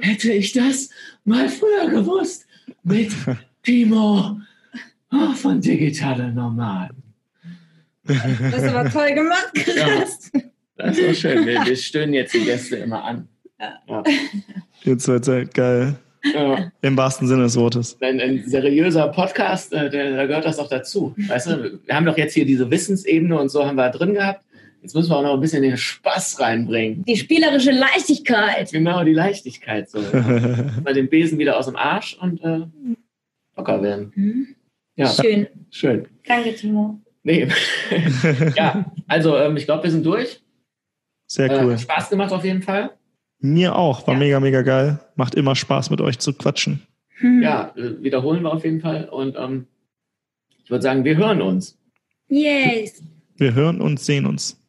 hätte ich das mal früher gewusst mit Timo oh, von Digitale Normal. Das ist aber toll gemacht, Chris. Ja, das war schön. Wir, wir stöhnen jetzt die Gäste immer an. Ja. Ja. Jetzt wird es geil. Ja. Im wahrsten Sinne des Wortes. Ein, ein seriöser Podcast, äh, der, da gehört das doch dazu. Weißt du, wir haben doch jetzt hier diese Wissensebene und so haben wir drin gehabt. Jetzt müssen wir auch noch ein bisschen den Spaß reinbringen. Die spielerische Leichtigkeit. Genau, die Leichtigkeit. So. Mal den Besen wieder aus dem Arsch und äh, locker werden. Mhm. Ja. Schön. Schön. Danke, Timo. Nee. ja, also ähm, ich glaube, wir sind durch. Sehr äh, cool. Äh, Spaß gemacht auf jeden Fall. Mir auch, war ja. mega, mega geil. Macht immer Spaß, mit euch zu quatschen. Hm. Ja, äh, wiederholen wir auf jeden Fall. Und ähm, ich würde sagen, wir hören uns. Yes. Wir hören und sehen uns.